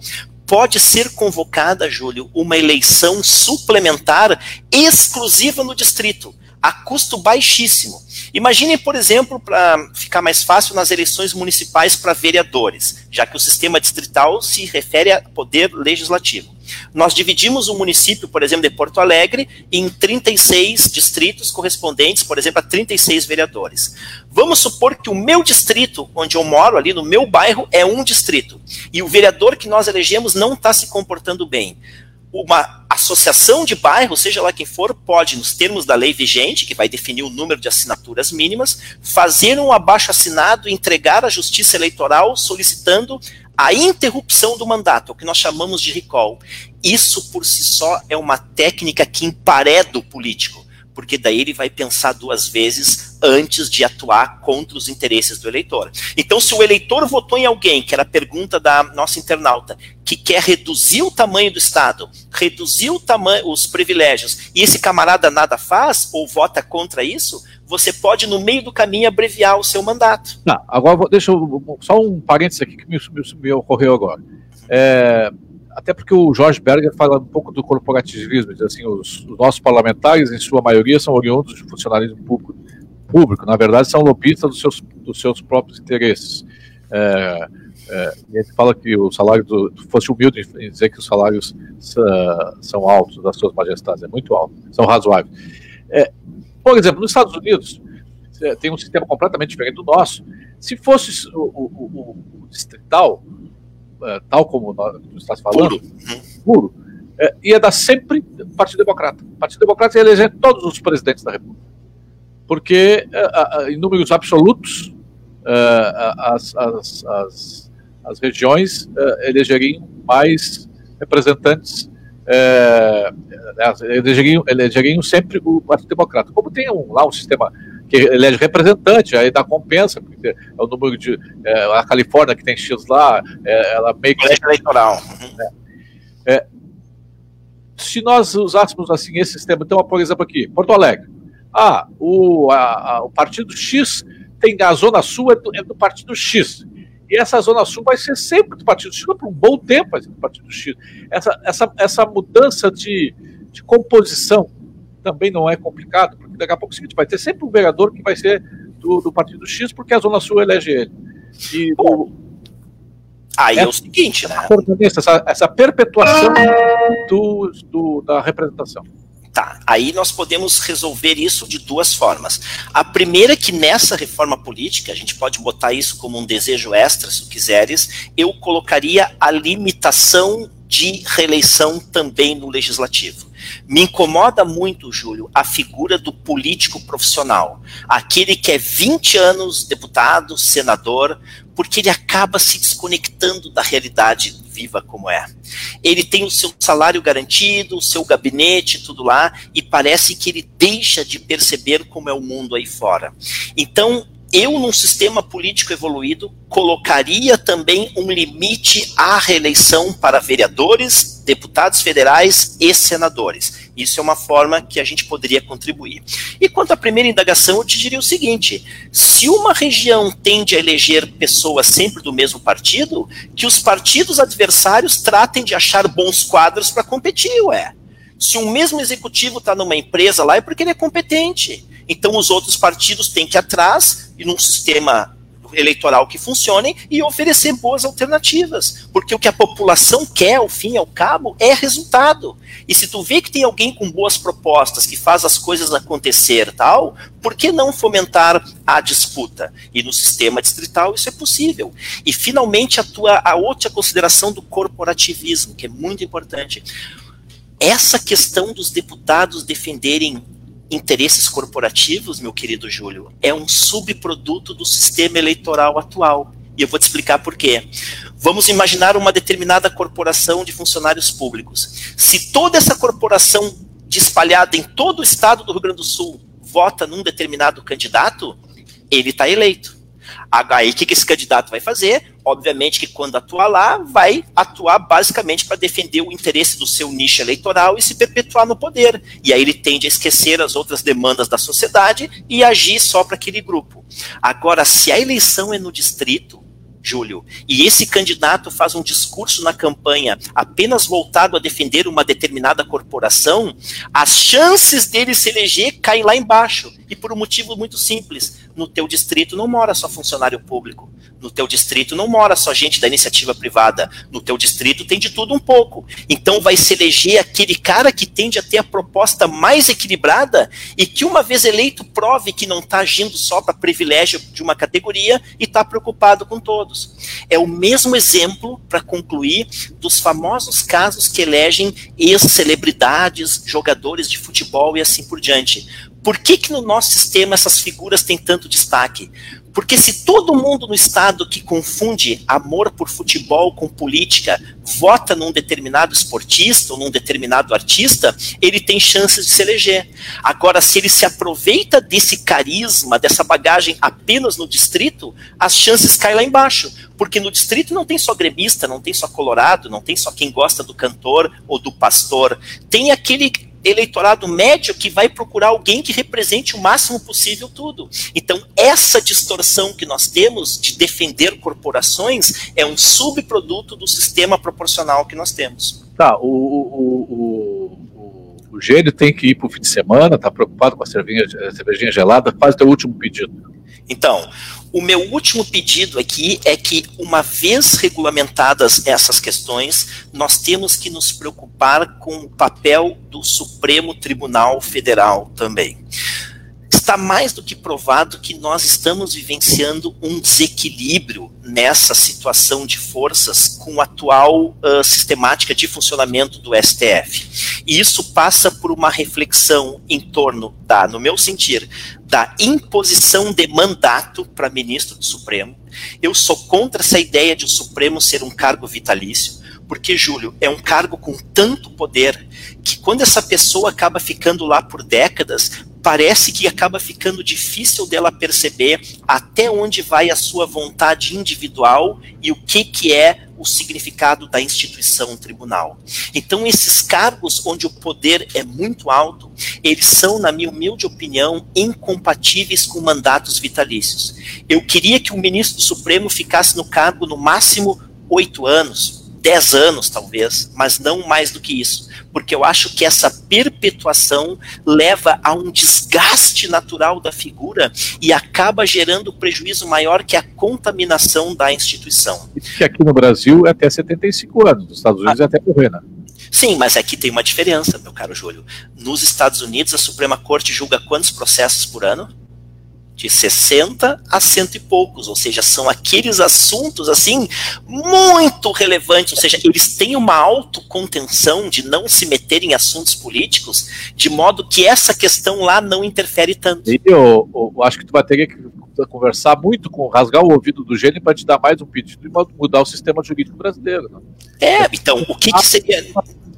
pode ser convocada, Júlio, uma eleição suplementar exclusiva no distrito, a custo baixíssimo. Imaginem, por exemplo, para ficar mais fácil, nas eleições municipais para vereadores, já que o sistema distrital se refere a poder legislativo. Nós dividimos o município, por exemplo, de Porto Alegre, em 36 distritos correspondentes, por exemplo, a 36 vereadores. Vamos supor que o meu distrito, onde eu moro, ali no meu bairro, é um distrito. E o vereador que nós elegemos não está se comportando bem uma associação de bairros, seja lá quem for, pode, nos termos da lei vigente, que vai definir o número de assinaturas mínimas, fazer um abaixo assinado e entregar à Justiça Eleitoral solicitando a interrupção do mandato, o que nós chamamos de recall. Isso por si só é uma técnica que empareda o político porque daí ele vai pensar duas vezes antes de atuar contra os interesses do eleitor. Então, se o eleitor votou em alguém, que era a pergunta da nossa internauta, que quer reduzir o tamanho do Estado, reduzir o tamanho, os privilégios, e esse camarada nada faz ou vota contra isso, você pode, no meio do caminho, abreviar o seu mandato. Não, agora deixa eu, só um parênteses aqui que me, me, me ocorreu agora. É, até porque o Jorge Berger fala um pouco do corporativismo, diz assim, os, os, nossos parlamentares, em sua maioria, são oriundos de funcionalismo público, público na verdade são lobistas dos seus, dos seus próprios interesses. É, é, e ele fala que o salário, do, fosse humilde em dizer que os salários são altos das suas majestades, é muito alto, são razoáveis. É, por exemplo, nos Estados Unidos, é, tem um sistema completamente diferente do nosso. Se fosse o, o, o, o distrital, tal como tu estás falando, puro, é, ia dar sempre Partido Democrata. O Partido Democrata ia eleger todos os presidentes da República. Porque, é, em números absolutos, as, as, as, as regiões elegeriam mais representantes elegeriam, elegeriam sempre o Partido Democrata. Como tem um, lá um sistema que elege representante, aí dá compensa, porque é o número de. É, a Califórnia, que tem X lá, é, ela meio que. eleitoral. É, é, se nós usássemos assim esse sistema, então, por exemplo, aqui, Porto Alegre. Ah, o, a, a, o Partido X tem a Zona Sul é do, é do, Partido X. E essa Zona Sul vai ser sempre do Partido X, por um bom tempo vai ser do Partido X. Essa, essa, essa mudança de, de composição também não é complicado, daqui a pouco é o seguinte, vai ter sempre um vereador que vai ser do, do Partido X, porque a Zona Sul elege ele. E Bom, aí é o seguinte, né? Essa, essa perpetuação do, do, da representação. Tá, aí nós podemos resolver isso de duas formas. A primeira é que nessa reforma política, a gente pode botar isso como um desejo extra, se quiseres, eu colocaria a limitação de reeleição também no legislativo. Me incomoda muito, Júlio, a figura do político profissional, aquele que é 20 anos deputado, senador, porque ele acaba se desconectando da realidade viva como é. Ele tem o seu salário garantido, o seu gabinete, tudo lá, e parece que ele deixa de perceber como é o mundo aí fora. Então, eu, num sistema político evoluído, colocaria também um limite à reeleição para vereadores, deputados federais e senadores. Isso é uma forma que a gente poderia contribuir. E quanto à primeira indagação, eu te diria o seguinte: se uma região tende a eleger pessoas sempre do mesmo partido, que os partidos adversários tratem de achar bons quadros para competir, ué. Se um mesmo executivo está numa empresa lá, é porque ele é competente. Então os outros partidos têm que ir atrás e num sistema eleitoral que funcione e oferecer boas alternativas, porque o que a população quer, ao fim e ao cabo, é resultado. E se tu vê que tem alguém com boas propostas que faz as coisas acontecer, tal, por que não fomentar a disputa? E no sistema distrital isso é possível. E finalmente a tua a outra consideração do corporativismo, que é muito importante. Essa questão dos deputados defenderem interesses corporativos, meu querido Júlio, é um subproduto do sistema eleitoral atual. E eu vou te explicar por quê. Vamos imaginar uma determinada corporação de funcionários públicos. Se toda essa corporação espalhada em todo o estado do Rio Grande do Sul vota num determinado candidato, ele está eleito. Aí o que esse candidato vai fazer? Obviamente que quando atuar lá, vai atuar basicamente para defender o interesse do seu nicho eleitoral e se perpetuar no poder. E aí ele tende a esquecer as outras demandas da sociedade e agir só para aquele grupo. Agora, se a eleição é no distrito, Júlio, e esse candidato faz um discurso na campanha apenas voltado a defender uma determinada corporação, as chances dele se eleger caem lá embaixo. E por um motivo muito simples: no teu distrito não mora só funcionário público. No teu distrito não mora só gente da iniciativa privada. No teu distrito tem de tudo um pouco. Então vai se eleger aquele cara que tende a ter a proposta mais equilibrada e que, uma vez eleito, prove que não está agindo só para privilégio de uma categoria e está preocupado com todos. É o mesmo exemplo, para concluir, dos famosos casos que elegem ex-celebridades, jogadores de futebol e assim por diante. Por que, que no nosso sistema essas figuras têm tanto destaque? Porque se todo mundo no Estado que confunde amor por futebol com política vota num determinado esportista ou num determinado artista, ele tem chances de se eleger. Agora, se ele se aproveita desse carisma, dessa bagagem apenas no distrito, as chances caem lá embaixo. Porque no distrito não tem só gremista, não tem só colorado, não tem só quem gosta do cantor ou do pastor. Tem aquele eleitorado médio que vai procurar alguém que represente o máximo possível tudo. Então, essa distorção que nós temos de defender corporações é um subproduto do sistema proporcional que nós temos. Tá, o, o, o, o, Gênio tem que ir para o fim de semana, está preocupado com a cervejinha, a cervejinha gelada, faz o teu último pedido. Então, o meu último pedido aqui é que, uma vez regulamentadas essas questões, nós temos que nos preocupar com o papel do Supremo Tribunal Federal também está mais do que provado que nós estamos vivenciando um desequilíbrio nessa situação de forças com a atual uh, sistemática de funcionamento do STF. E isso passa por uma reflexão em torno da, no meu sentir, da imposição de mandato para ministro do Supremo. Eu sou contra essa ideia de o Supremo ser um cargo vitalício porque, Júlio, é um cargo com tanto poder que quando essa pessoa acaba ficando lá por décadas, parece que acaba ficando difícil dela perceber até onde vai a sua vontade individual e o que, que é o significado da instituição tribunal. Então, esses cargos onde o poder é muito alto, eles são, na minha humilde opinião, incompatíveis com mandatos vitalícios. Eu queria que o ministro do Supremo ficasse no cargo no máximo oito anos, 10 anos, talvez, mas não mais do que isso. Porque eu acho que essa perpetuação leva a um desgaste natural da figura e acaba gerando prejuízo maior que a contaminação da instituição. Que aqui no Brasil é até 75 anos, nos Estados Unidos ah, é até morrer, né? Sim, mas aqui tem uma diferença, meu caro Júlio. Nos Estados Unidos, a Suprema Corte julga quantos processos por ano? De 60 a cento e poucos, ou seja, são aqueles assuntos assim muito relevantes, ou seja, eles têm uma autocontenção de não se meter em assuntos políticos, de modo que essa questão lá não interfere tanto. E eu, eu acho que tu vai ter que conversar muito com rasgar o ouvido do gênio para te dar mais um pedido e mudar o sistema jurídico brasileiro. Né? É, então, o que, que seria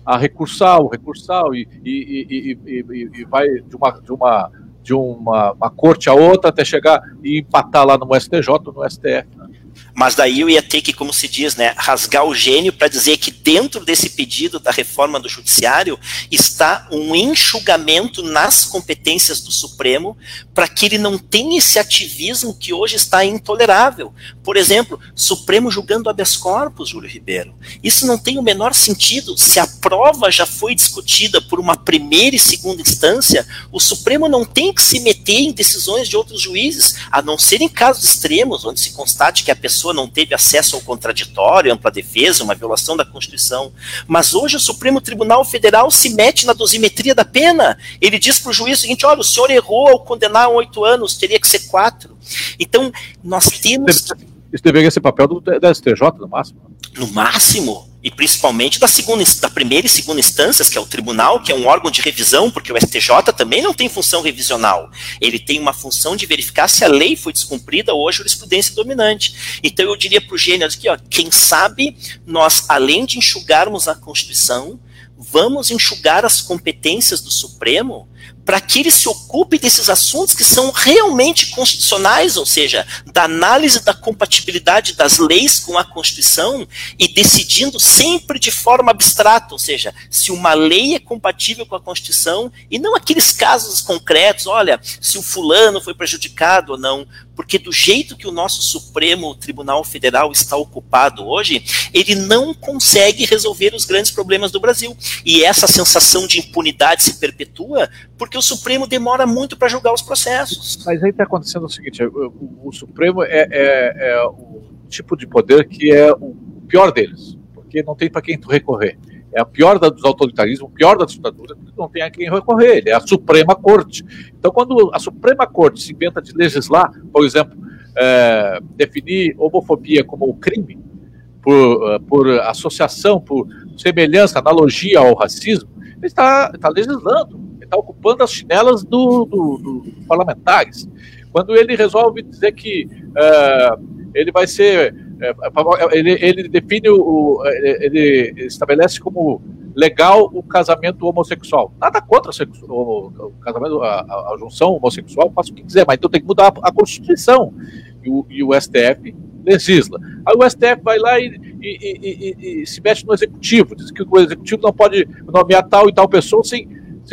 a recursal, recursal e, e, e, e, e vai de uma, de uma de uma, uma corte a outra até chegar e empatar lá no STJ no STF. Né? Mas daí eu ia ter que, como se diz, né, rasgar o gênio para dizer que dentro desse pedido da reforma do judiciário está um enxugamento nas competências do Supremo para que ele não tenha esse ativismo que hoje está intolerável. Por exemplo, Supremo julgando habeas corpus, Júlio Ribeiro. Isso não tem o menor sentido. Se a prova já foi discutida por uma primeira e segunda instância, o Supremo não tem que se meter em decisões de outros juízes, a não ser em casos extremos, onde se constate que a pessoa não teve acesso ao contraditório, ampla defesa, uma violação da Constituição. Mas hoje o Supremo Tribunal Federal se mete na dosimetria da pena. Ele diz para o juiz o seguinte: olha, o senhor errou ao condenar oito anos, teria que ser quatro. Então, nós temos. Isso deveria ser papel do, da STJ, no máximo. No máximo e principalmente da segunda, da primeira e segunda instâncias, que é o tribunal, que é um órgão de revisão, porque o STJ também não tem função revisional. Ele tem uma função de verificar se a lei foi descumprida ou a jurisprudência dominante. Então eu diria para o gênero aqui, ó, quem sabe nós, além de enxugarmos a Constituição, vamos enxugar as competências do Supremo para que ele se ocupe desses assuntos que são realmente constitucionais, ou seja, da análise da compatibilidade das leis com a Constituição e decidindo sempre de forma abstrata, ou seja, se uma lei é compatível com a Constituição e não aqueles casos concretos, olha, se o fulano foi prejudicado ou não, porque do jeito que o nosso Supremo Tribunal Federal está ocupado hoje, ele não consegue resolver os grandes problemas do Brasil. E essa sensação de impunidade se perpetua porque o Supremo demora muito para julgar os processos. Mas aí está acontecendo o seguinte: o, Supremo é, é, é, o tipo de poder que é o pior deles, porque não tem para quem tu recorrer. É a pior dos autoritarismos, pior da ditadura, não tem a quem recorrer, ele é a Suprema Corte. Então, quando a Suprema Corte se inventa de legislar, por exemplo, é, definir homofobia como crime, por, é, por associação, por semelhança, analogia ao racismo, ele está, está legislando está ocupando as chinelas do, do, do, parlamentares. Quando ele resolve dizer que uh, ele vai ser. Uh, ele, ele define o. Ele estabelece como legal o casamento homossexual. Nada contra o, o casamento, a, a, a, junção homossexual, faça o que quiser, mas então tem que mudar a, a Constituição. E o, e o STF legisla. Aí o STF vai lá e, e, e, se mete no executivo, diz que o executivo não pode nomear tal e tal pessoa sem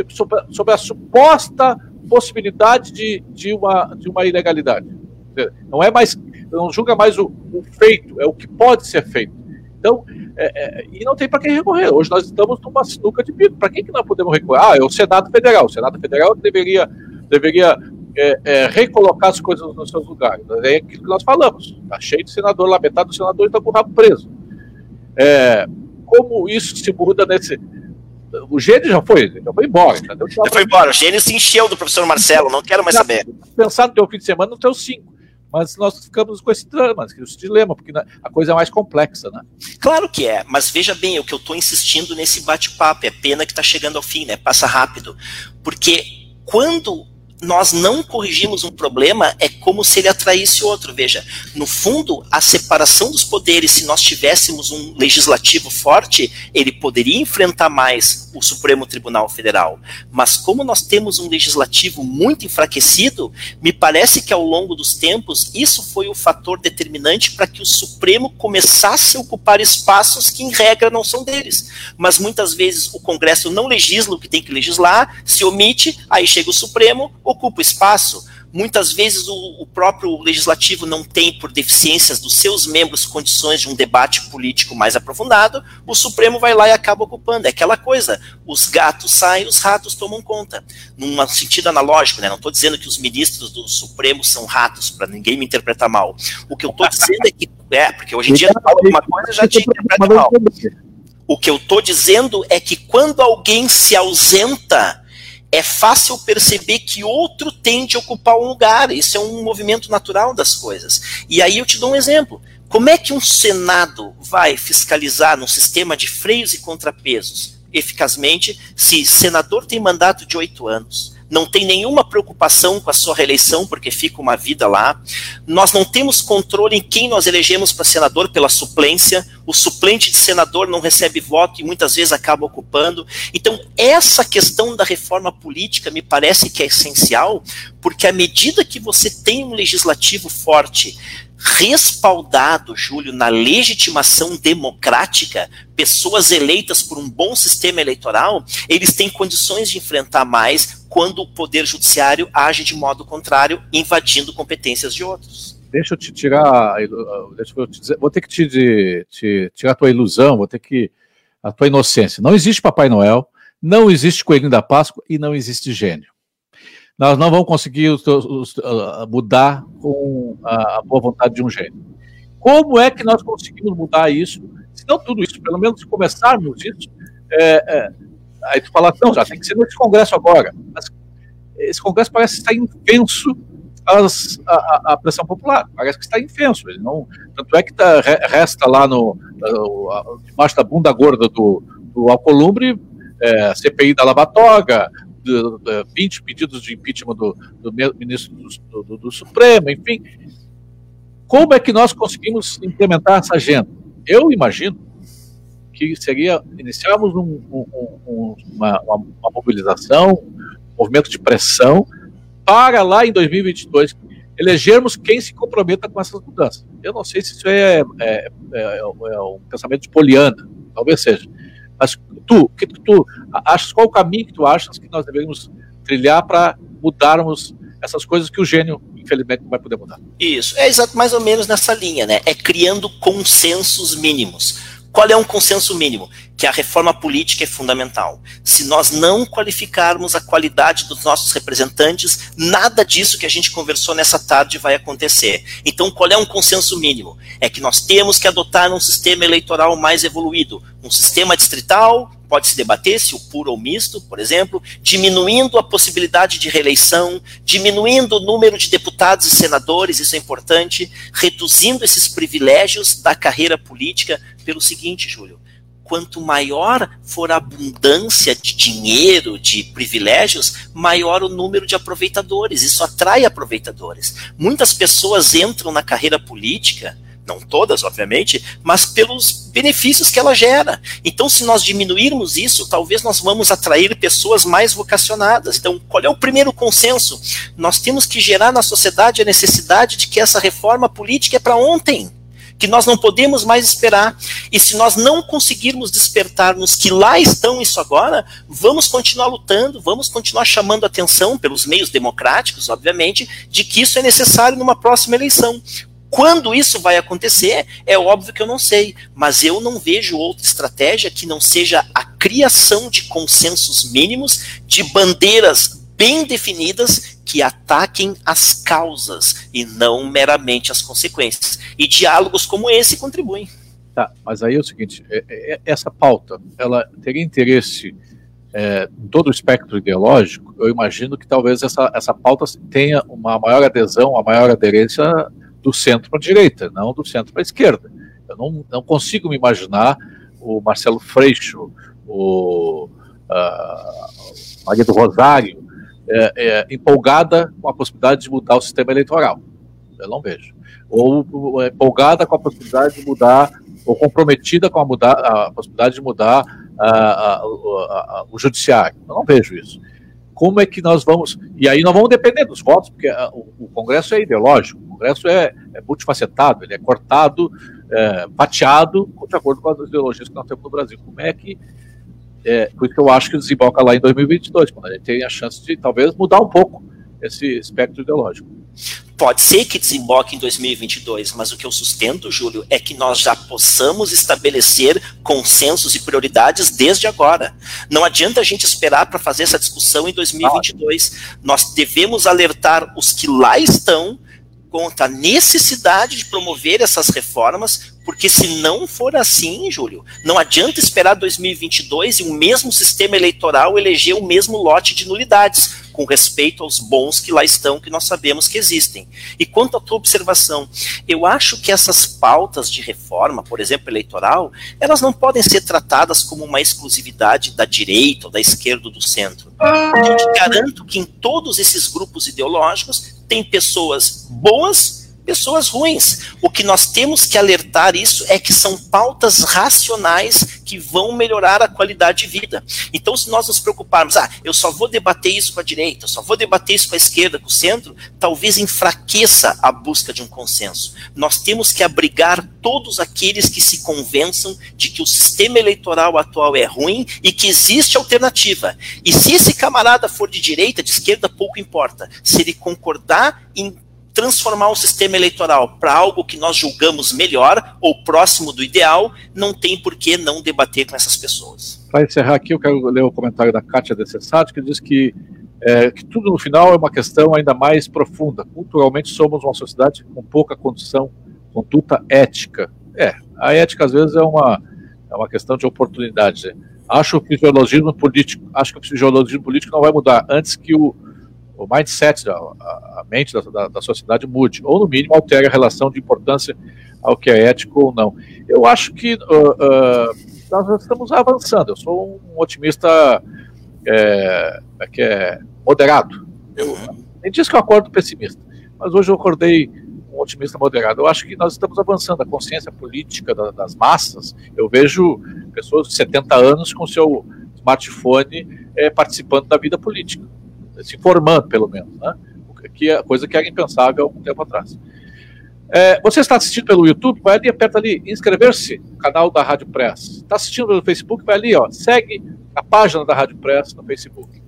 sobre, sobre a suposta possibilidade de, de, uma, de uma ilegalidade. Não é mais, não julga mais o, o feito, é o que pode ser feito. Então, é, é, e não tem para quem recorrer. Hoje nós estamos numa sinuca de bico. Para quem que nós podemos recorrer? Ah, é o Senado Federal. O Senado Federal deveria, deveria é, é, recolocar as coisas nos seus lugares. É aquilo que nós falamos. Está cheio de senador lá, metade dos senadores está com o rabo preso. É, como isso se muda nesse, o Gênio já foi, já foi embora. Entendeu? Já foi embora, o Gênio se encheu do professor Marcelo, não quero mais saber. Pensar no teu fim de semana, no teu cinco. Mas nós ficamos com esse drama, esse dilema, porque a coisa é mais complexa, né? Claro que é, mas veja bem, o que eu estou insistindo nesse bate-papo, é pena que está chegando ao fim, né? Passa rápido. Porque quando nós não corrigimos um problema, é como se ele atraísse outro. Veja, no fundo, a separação dos poderes, se nós tivéssemos um legislativo forte, ele poderia enfrentar mais o Supremo Tribunal Federal. Mas como nós temos um legislativo muito enfraquecido, me parece que ao longo dos tempos, isso foi o fator determinante para que o Supremo começasse a ocupar espaços que, em regra, não são deles. Mas muitas vezes o Congresso não legisla o que tem que legislar, se omite, aí chega o Supremo, ocupa espaço. Muitas vezes o, o, próprio legislativo não tem, por deficiências dos seus membros, condições de um debate político mais aprofundado, o Supremo vai lá e acaba ocupando. É aquela coisa: os gatos saem, os ratos tomam conta. Num sentido analógico, né? Não estou dizendo que os ministros do Supremo são ratos, para ninguém me interpretar mal. O que eu estou dizendo é que, é, porque hoje em dia, alguma coisa já te interpreta mal. O que eu estou dizendo é que quando alguém se ausenta, é fácil perceber que outro tende a ocupar um lugar. Isso é um movimento natural das coisas. E aí eu te dou um exemplo. Como é que um Senado vai fiscalizar num sistema de freios e contrapesos eficazmente se senador tem mandato de oito anos? Não tem nenhuma preocupação com a sua reeleição, porque fica uma vida lá. Nós não temos controle em quem nós elegemos para senador pela suplência. O suplente de senador não recebe voto e muitas vezes acaba ocupando. Então, essa questão da reforma política me parece que é essencial, porque à medida que você tem um legislativo forte, respaldado, Júlio, na legitimação democrática, pessoas eleitas por um bom sistema eleitoral, eles têm condições de enfrentar mais quando o poder judiciário age de modo contrário, invadindo competências de outros. Deixa eu te tirar, deixa eu te dizer, vou ter que te, te tirar a tua ilusão, vou ter que a tua inocência. Não existe Papai Noel, não existe Coelhinho da Páscoa e não existe gênio nós não vamos conseguir os, os, uh, mudar com a, boa vontade de um gênio. Como é que nós conseguimos mudar isso? Se não tudo isso, pelo menos começarmos isso, é, é, aí tu fala, não, já tem que ser nesse congresso agora. Mas esse congresso parece estar infenso a, a, pressão popular, parece que está infenso. Ele não, tanto é que tá, resta lá no, debaixo da bunda gorda do, do Alcolumbre, é, CPI da Lavatoga, de 20 pedidos de impeachment do, do ministro do, do, do, Supremo, enfim. Como é que nós conseguimos implementar essa agenda? Eu imagino que seria iniciarmos um, um, um, uma, uma, mobilização, um movimento de pressão, para lá em 2022 elegermos quem se comprometa com essas mudanças. Eu não sei se isso é, é, é, é um pensamento de poliana, talvez seja. Mas tu, que tu achas qual o caminho que tu achas que nós devemos trilhar para mudarmos essas coisas que o gênio infelizmente não vai poder mudar. Isso, é exato mais ou menos nessa linha, né? É criando consensos mínimos. Qual é um consenso mínimo? Que a reforma política é fundamental. Se nós não qualificarmos a qualidade dos nossos representantes, nada disso que a gente conversou nessa tarde vai acontecer. Então, qual é um consenso mínimo? É que nós temos que adotar um sistema eleitoral mais evoluído, um sistema distrital, pode se debater se o puro ou misto, por exemplo, diminuindo a possibilidade de reeleição, diminuindo o número de deputados e senadores, isso é importante, reduzindo esses privilégios da carreira política pelo seguinte, Júlio, quanto maior for a abundância de dinheiro, de privilégios, maior o número de aproveitadores. Isso atrai aproveitadores. Muitas pessoas entram na carreira política não todas, obviamente, mas pelos benefícios que ela gera. Então, se nós diminuirmos isso, talvez nós vamos atrair pessoas mais vocacionadas. Então, qual é o primeiro consenso? Nós temos que gerar na sociedade a necessidade de que essa reforma política é para ontem. Que nós não podemos mais esperar. E se nós não conseguirmos despertar-nos que lá estão isso agora, vamos continuar lutando, vamos continuar chamando atenção pelos meios democráticos, obviamente, de que isso é necessário numa próxima eleição quando isso vai acontecer, é óbvio que eu não sei, mas eu não vejo outra estratégia que não seja a criação de consensos mínimos, de bandeiras bem definidas que ataquem as causas e não meramente as consequências. E diálogos como esse contribuem. Tá, mas aí é o seguinte, é, é, essa pauta, ela teria interesse é, em todo o espectro ideológico, eu imagino que talvez essa, essa pauta tenha uma maior adesão, uma maior aderência do centro para a direita, não do centro para a esquerda. Eu não, não consigo me imaginar o Marcelo Freixo, o uh, Maria do Rosário, é, é, empolgada com a possibilidade de mudar o sistema eleitoral. Eu não vejo. Ou é, empolgada com a possibilidade de mudar, ou comprometida com a, mudar, a possibilidade de mudar o judiciário. Eu não vejo isso como é que nós vamos. E aí nós vamos depender dos votos, porque a, o, o, Congresso é ideológico, o Congresso é, é multifacetado, ele é cortado, é, fatiado, de acordo com as ideologias que nós temos no Brasil. Como é que. É, por isso que eu acho que desemboca lá em 2022, quando a gente tem a chance de talvez mudar um pouco esse espectro ideológico. Pode ser que desemboque em 2022, mas o que eu sustento, Júlio, é que nós já possamos estabelecer consensos e prioridades desde agora. Não adianta a gente esperar para fazer essa discussão em 2022. Nós devemos alertar os que lá estão conta a necessidade de promover essas reformas, porque se não for assim, Júlio, não adianta esperar 2022 e o mesmo sistema eleitoral eleger o mesmo lote de nulidades, com respeito aos bons que lá estão, que nós sabemos que existem. E quanto à tua observação, eu acho que essas pautas de reforma, por exemplo, eleitoral, elas não podem ser tratadas como uma exclusividade da direita ou da esquerda ou do centro. Eu te garanto que em todos esses grupos ideológicos tem pessoas boas pessoas ruins. O que nós temos que alertar isso é que são pautas racionais que vão melhorar a qualidade de vida. Então, se nós nos preocuparmos, ah, eu só vou debater isso com a direita, eu só vou debater isso com a esquerda, com o centro, talvez enfraqueça a busca de um consenso. Nós temos que abrigar todos aqueles que se convençam de que o sistema eleitoral atual é ruim e que existe alternativa. E se esse camarada for de direita, de esquerda, pouco importa. Se ele concordar em transformar o sistema eleitoral para algo que nós julgamos melhor ou próximo do ideal, não tem por que não debater com essas pessoas. Para encerrar aqui, eu quero ler o comentário da Kátia Decessati, que diz que, é, que tudo no final é uma questão ainda mais profunda. Culturalmente somos uma sociedade com pouca condição, conduta ética. É, a ética às vezes é uma, é uma questão de oportunidade. Acho o fisiologismo político, acho que o fisiologismo político não vai mudar antes que o o mindset, a, a mente da, da, da, sociedade mude, ou no mínimo altere a relação de importância ao que é ético ou não. Eu acho que uh, uh, nós estamos avançando. Eu sou um otimista é, é que é moderado. Eu, nem diz que eu acordo pessimista, mas hoje eu acordei um otimista moderado. Eu acho que nós estamos avançando a consciência política da, das massas. Eu vejo pessoas de 70 anos com seu smartphone é, participando da vida política se informando, pelo menos, né? Que é coisa que era impensável há algum tempo atrás. É, você está assistindo pelo YouTube? Vai ali, aperta ali, inscrever-se no canal da Rádio Press. Está assistindo pelo Facebook? Vai ali, ó, segue a página da Rádio Press no Facebook.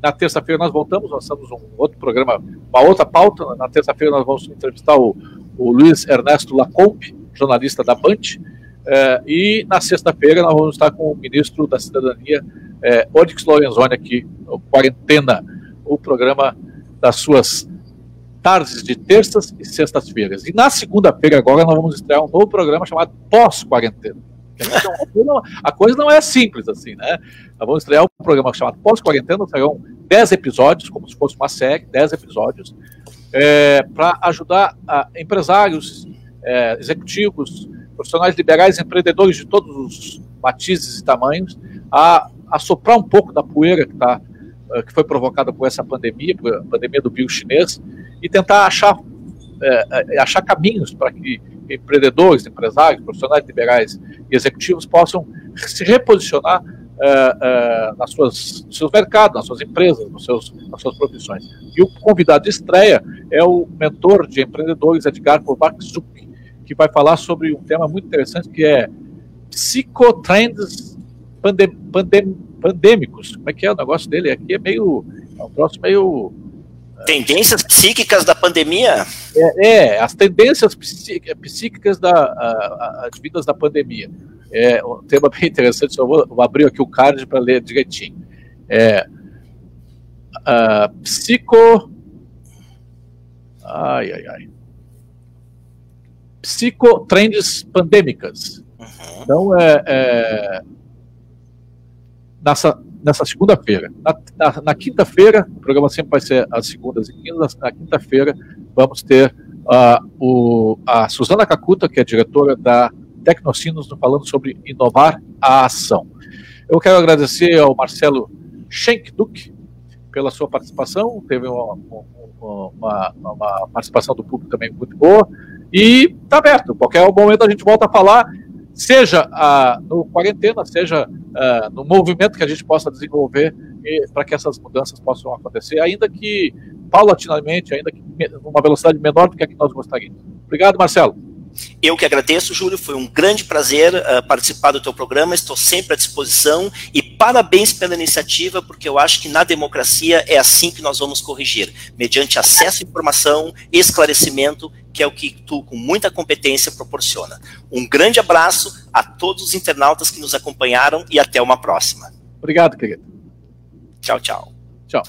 Na terça-feira nós voltamos, nós um outro programa, uma outra pauta. Na terça-feira nós vamos entrevistar o, o Luiz Ernesto Lacombe, jornalista da Band. É, e na sexta-feira nós vamos estar com o ministro da Cidadania, é, Odix Lorenzoni, aqui, Quarentena o programa das suas tardes de terças e sextas-feiras. E na segunda-feira, agora, nós vamos estrear um novo programa chamado Pós-Quarentena. A coisa não é simples assim, né? Nós vamos estrear um programa chamado Pós-Quarentena, serão 10 episódios, como se fosse uma série, 10 episódios, é, para ajudar empresários, é, executivos, profissionais liberais, empreendedores de todos os matizes e tamanhos, a, a soprar um pouco da poeira que está que foi provocada por essa pandemia, a pandemia do vírus chinês, e tentar achar, é, achar caminhos para que empreendedores, empresários, profissionais liberais e executivos possam se reposicionar é, é, nas suas, nos seus mercados, nas suas empresas, nos seus, nas suas profissões. E o convidado de estreia é o mentor de empreendedores, Edgar Kovacsuk, que vai falar sobre um tema muito interessante que é psicotrends pandem, pandem, pandêmicos. Como é que é o negócio dele? Aqui é meio. É um troço meio. É, tendências psíquicas da pandemia? É, é as tendências psíquicas da, advindas da pandemia. É um tema bem interessante, só vou, vou abrir aqui o card para ler direitinho. É, uh, psico. Ai, ai, ai. Psicotrends pandêmicas. Uhum. Então, é, é nessa, nessa segunda-feira. Na, na, na quinta-feira, o programa sempre vai ser às segundas e quintas, na quinta-feira vamos ter uh, o, a Suzana Cacuta, que é diretora da Tecnocinos, falando sobre inovar a ação. Eu quero agradecer ao Marcelo Schenkduk pela sua participação, teve uma, uma, uma, participação do público também muito boa, e está aberto, qualquer momento a gente volta a falar, seja uh, no quarentena, seja no movimento que a gente possa desenvolver para que essas mudanças possam acontecer, ainda que paulatinamente, ainda que numa velocidade menor do que a que nós gostaríamos. Obrigado, Marcelo. Eu que agradeço, Júlio, foi um grande prazer uh, participar do teu programa, estou sempre à disposição e parabéns pela iniciativa, porque eu acho que na democracia é assim que nós vamos corrigir, mediante acesso à informação, esclarecimento, que é o que tu, com muita competência, proporciona. Um grande abraço a todos os internautas que nos acompanharam e até uma próxima. Obrigado, querido. Tchau, tchau. Tchau.